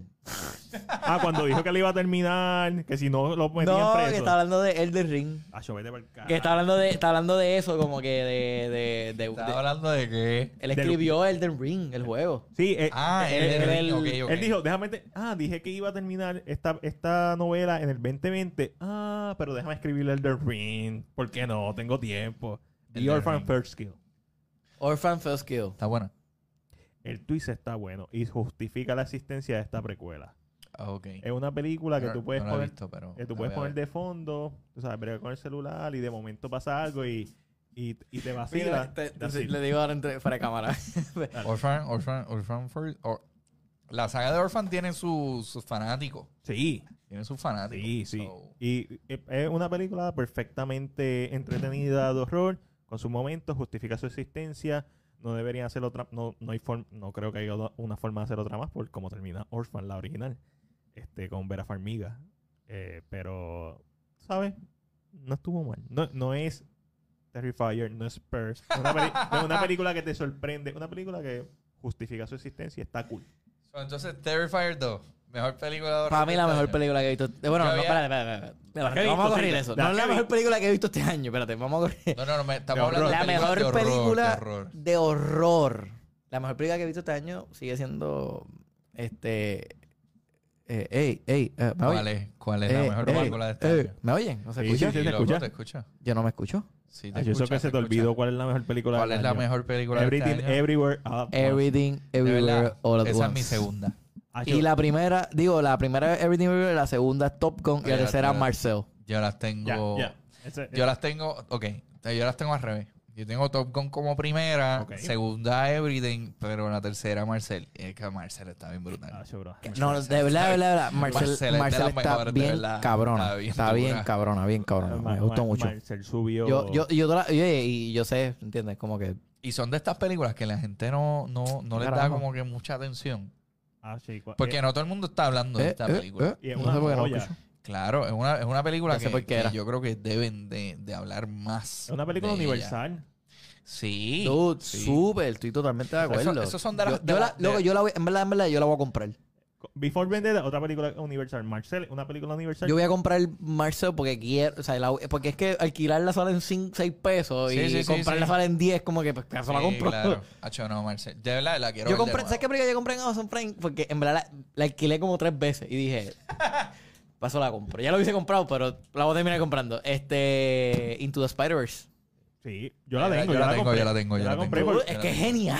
Ah, cuando dijo que le iba a terminar, que si no lo metían No, preso. que está hablando de Elden Ring. Ah, yo vete pa'l carajo. Que está hablando de, está hablando de eso, como que de, de, de- ¿Estás de- hablando de qué? él del- escribió Elden Ring, el juego. Sí, eh, Ah, él- él, él- él, ok, ok. Él dijo, déjame... te- Ah, dije que iba a terminar esta, esta novela en el 2020. Ah, pero déjame escribir el The Ring. ¿Por qué no? Tengo tiempo. The Elden Orphan Ring. First Kill. Orphan First Kill. Está buena. El twist está bueno y justifica la existencia de esta precuela. Ah, ok. Es una película que tú puedes no poner, visto, pero que tú puedes poner de fondo, tú sabes, bregar con el celular y de momento pasa algo y, y, y te vacila. Mira, te- le digo ahora entre, fuera de cámara. Orphan, Orphan, Orphan First- Or- La saga de Orphan tiene sus fanáticos. Sí, Tiene sus fanáticos. sí, sí. So, Y es una película perfectamente entretenida de horror, con sus momentos, justifica su existencia. No deberían hacer otra, no, no hay forma, no creo que haya una forma de hacer otra más, por como termina Orphan, la original, este, con Vera Farmiga. Eh, pero, ¿sabes? No estuvo mal. No, no es Terrifier, no es Spurs. Es una, una película que te sorprende, una película que justifica su existencia y está cool. entonces, Terrifier 2. Mejor película de horror Para mí la este mejor año. película que he visto. eh, Bueno, no, había- espérate, espérate, Vamos a correr sí, eso. No es la mejor película que he visto este año. Espérate, vamos a correr. No, no, no, me, estamos De hablando horror. de La mejor de horror, película de horror. de horror. La mejor película que he visto este año sigue siendo. Este. Eh, ey, ey, eh, ¿me ¿Cuál es, ¿Cuál es la Eh, mejor película de este eh, año? ¿Me oyen? ¿No se Sí, escucha? sí, Sí, loco, escucha? te escucha. Yo no me escucho. Sí, te Ah, yo sé escucha, que se te olvidó cuál es la mejor película ¿Cuál del es la año. mejor película de Everything, este año? Everywhere, All at Once. Everything, Everywhere, All at Esa es mi segunda. Ah, Y la primera, digo, la primera es Everything Everywhere, la segunda es Top Gun y la tercera ya. Marcel. Yo las tengo... ya. Ese- Yo las tengo... Ok, yo las tengo al revés. Yo tengo Top Gun como primera, Ok. segunda Everything, pero la tercera Marcel. Es que Marcel está bien brutal. Ah, bro. No, de verdad, de verdad, de verdad. Marcel, Marcel es de Marcel está mejores, bien verdad. cabrona. Está bien Está bien dura. cabrona, bien cabrona. Me gustó mucho. Marcel subió. Yo, yo, yo, y yo sé, ¿entiendes? Como que Y son de estas películas que la gente no, no, no les da como que mucha atención. Ah, sí, Porque eh, no todo el mundo está hablando de Eh, esta eh, película. eh. y es no sé no. Claro, es una, es una película sé que, yo creo que deben de, de hablar más. Es una película ella. universal. Sí. Dude, sí. súper, estoy totalmente de acuerdo. Eso- esos son de las- Yo, la- de- yo la voy, en verdad, en verdad, yo la voy a comprar. Before Vendetta, otra película universal. Marcel, una película universal. Yo voy a comprar Marcel porque quiero, o sea, la- porque es que alquilarla sale en 6 pesos Sí, y sí, sí, comprarla sí. sale en 10, como que pues, eso la compro. Claro. Hacho, no, Marcel. De verdad, la quiero Yo ver de compré, ¿sabes qué película yo compré en Amazon Prime? Porque en verdad la, la alquilé como tres veces y dije, paso la compro. Ya lo hubiese comprado, pero la voy a terminar comprando. Este, Into the Spider-Verse. Sí, yo la Yo la tengo. tengo, yo la tengo, yo la tengo. Es que es genial.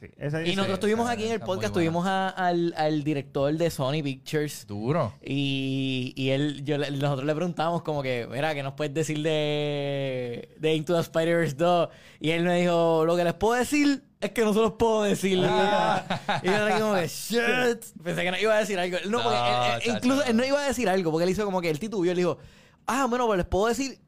Sí, esa- Y nosotros está- aquí en el podcast, tuvimos a- al, al director de Sony Pictures. Duro. Y, y él, yo, le- nosotros le preguntamos como que, mira, ¿qué nos puedes decir de, de Into the Spider-Verse 2? Y él me dijo, lo que les puedo decir es que no se los puedo decir. Ah. y yo era como que, shit. Pensé que no iba a decir algo. No, porque No, él- él- chacho, incluso no. él no iba a decir algo, porque él hizo como que el titubió, él dijo, ah, bueno, pues les puedo decir,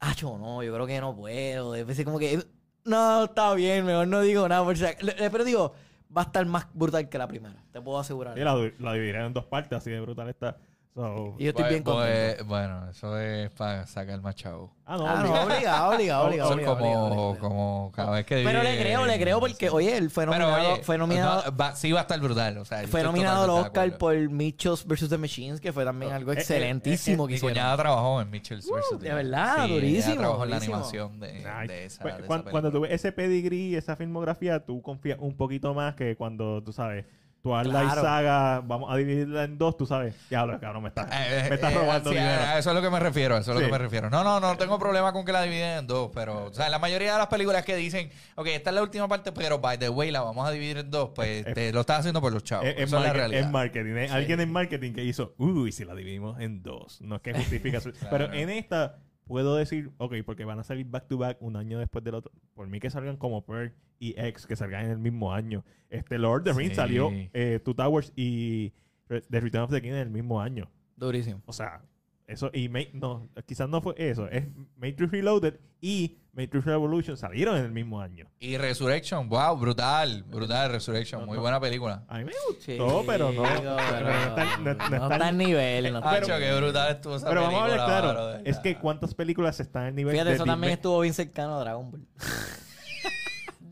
ah, yo no, yo creo que no puedo. Pensé como que, no, está bien, mejor no digo nada. por si Pero digo, va a estar más brutal que la primera, te puedo asegurar. Sí, la, la en dos partes, así de brutal está. So- Y yo estoy Pues- bien contento. pues, bueno, eso es para sacar más chavo. ah, no, Ah, no, obligado. obligado, obligado, obligado. Son como, como cada vez que Pero le creo, le creo porque, oye, él fue Pero, nominado, oye, fue nominado, no, va- sí va a estar brutal. O sea, fue estoy nominado al Oscar por Mitchells vs. The Machines, que fue también algo Eh, eh, excelentísimo eh, que Mi hicieron. cuñada trabajó en Mitchell's vs. de verdad, Sí, durísimo, Ella trabajó en la animación de, Nice. de esa, Pues, de esa cuando, tú ves ese pedigree, esa filmografía, tú confías un poquito más que cuando tú sabes, Arla Claro. Saga, vamos a dividirla en dos, tú sabes. Diablo, cabrón, me estás, Eh, me estás eh, robando sí, dinero. a eso es lo que me refiero, eso es lo Sí. que me refiero. No, no, no tengo problema con que la dividen en dos, pero, o sea, la mayoría de las películas que dicen, ok, esta es la última parte, pero by the way, la vamos a dividir en dos, pues Eh, te lo estás haciendo por los chavos. Es, es Eso es la realidad. es marketing. Es Sí. alguien en marketing que hizo, uy, si la dividimos en dos. No es que justifica su- Claro. Pero en esta puedo decir, ok, porque van a salir back to back un año después del otro. Por mí que salgan como Pearl y X, que salgan en el mismo año. Este Lord of the Rings Sí. salió eh, Two Towers y The Return of the King en el mismo año. Durísimo. O sea, Eso, y Ma- no, quizás no fue eso. Es Matrix Reloaded y Matrix Revolution salieron en el mismo año. Y Resurrection, wow, brutal, brutal Resurrection, No, muy no. buena película. A mí me Sí, gustó, pero no. pero pero no está- no- no no está- está al nivel. no está- Hacho, qué brutal estuvo esa Pero vamos a película, hablar claro. de Es que cuántas películas están al nivel Fíjate, de eso también Disney? estuvo bien cercano a Dragon Ball.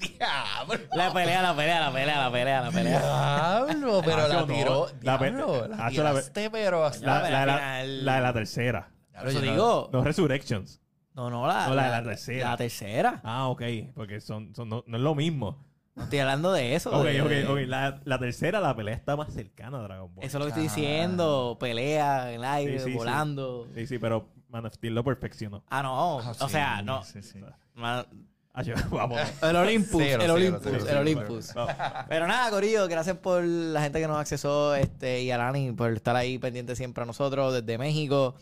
Diablo. La pelea, la pelea, la pelea, la pelea, la pelea. Diablo, pero Hacho, la tiró. La diablo, la pe- tiraste, pero hasta- La, pero la, al la- final- la de la tercera. Eso yo no- digo. No Resurrections. No, no, la, No, la de la tercera. La tercera. Ah, ok. Porque son, son- no, no es lo mismo. No estoy hablando de eso. Ok, de- ok, ok. La, la tercera, la pelea está más cercana a Dragon Ball. Eso es lo que estoy Ah. diciendo. Pelea en el aire, Sí, sí, sí. volando. Sí, sí, pero Man of Steel lo perfeccionó. Ah, no. Ah, o sí, sea, no. sí, sí. Ma- Ah, yo- vamos. El Olympus, el Olympus, el. Olympus. Pero nada, Corillo, gracias por la gente que nos accesó este, y a Lani por estar ahí pendiente siempre a nosotros desde México.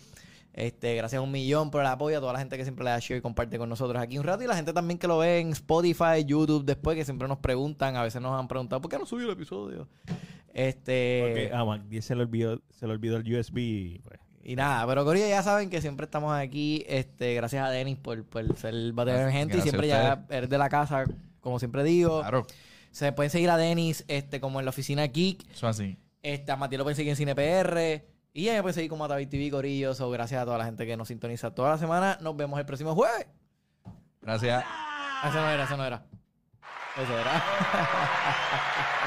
Este, gracias un millón por el apoyo a toda la gente que siempre le da share y comparte con nosotros aquí un rato y la gente también que lo ve en Spotify, YouTube después que siempre nos preguntan, a veces nos han preguntado ¿por qué no subió el episodio? Este Porque a Mac 10 se le olvidó, se le olvidó el USB. pues, y nada, pero Corillo ya saben que siempre estamos aquí, este, gracias a Denis por, por ser el batallón Gracias- gente y siempre ya eres de la casa, como siempre digo. Claro, Se pueden seguir a Denis este, como en la oficina Geek. eso así. Este, a Matías lo pueden seguir en Cine PR. Y ya me pueden seguir como a Tavi TV Corillo. So, gracias a toda la gente que nos sintoniza toda la semana. Nos vemos el próximo jueves. Gracias. Ese no era, ese no era. Ese era.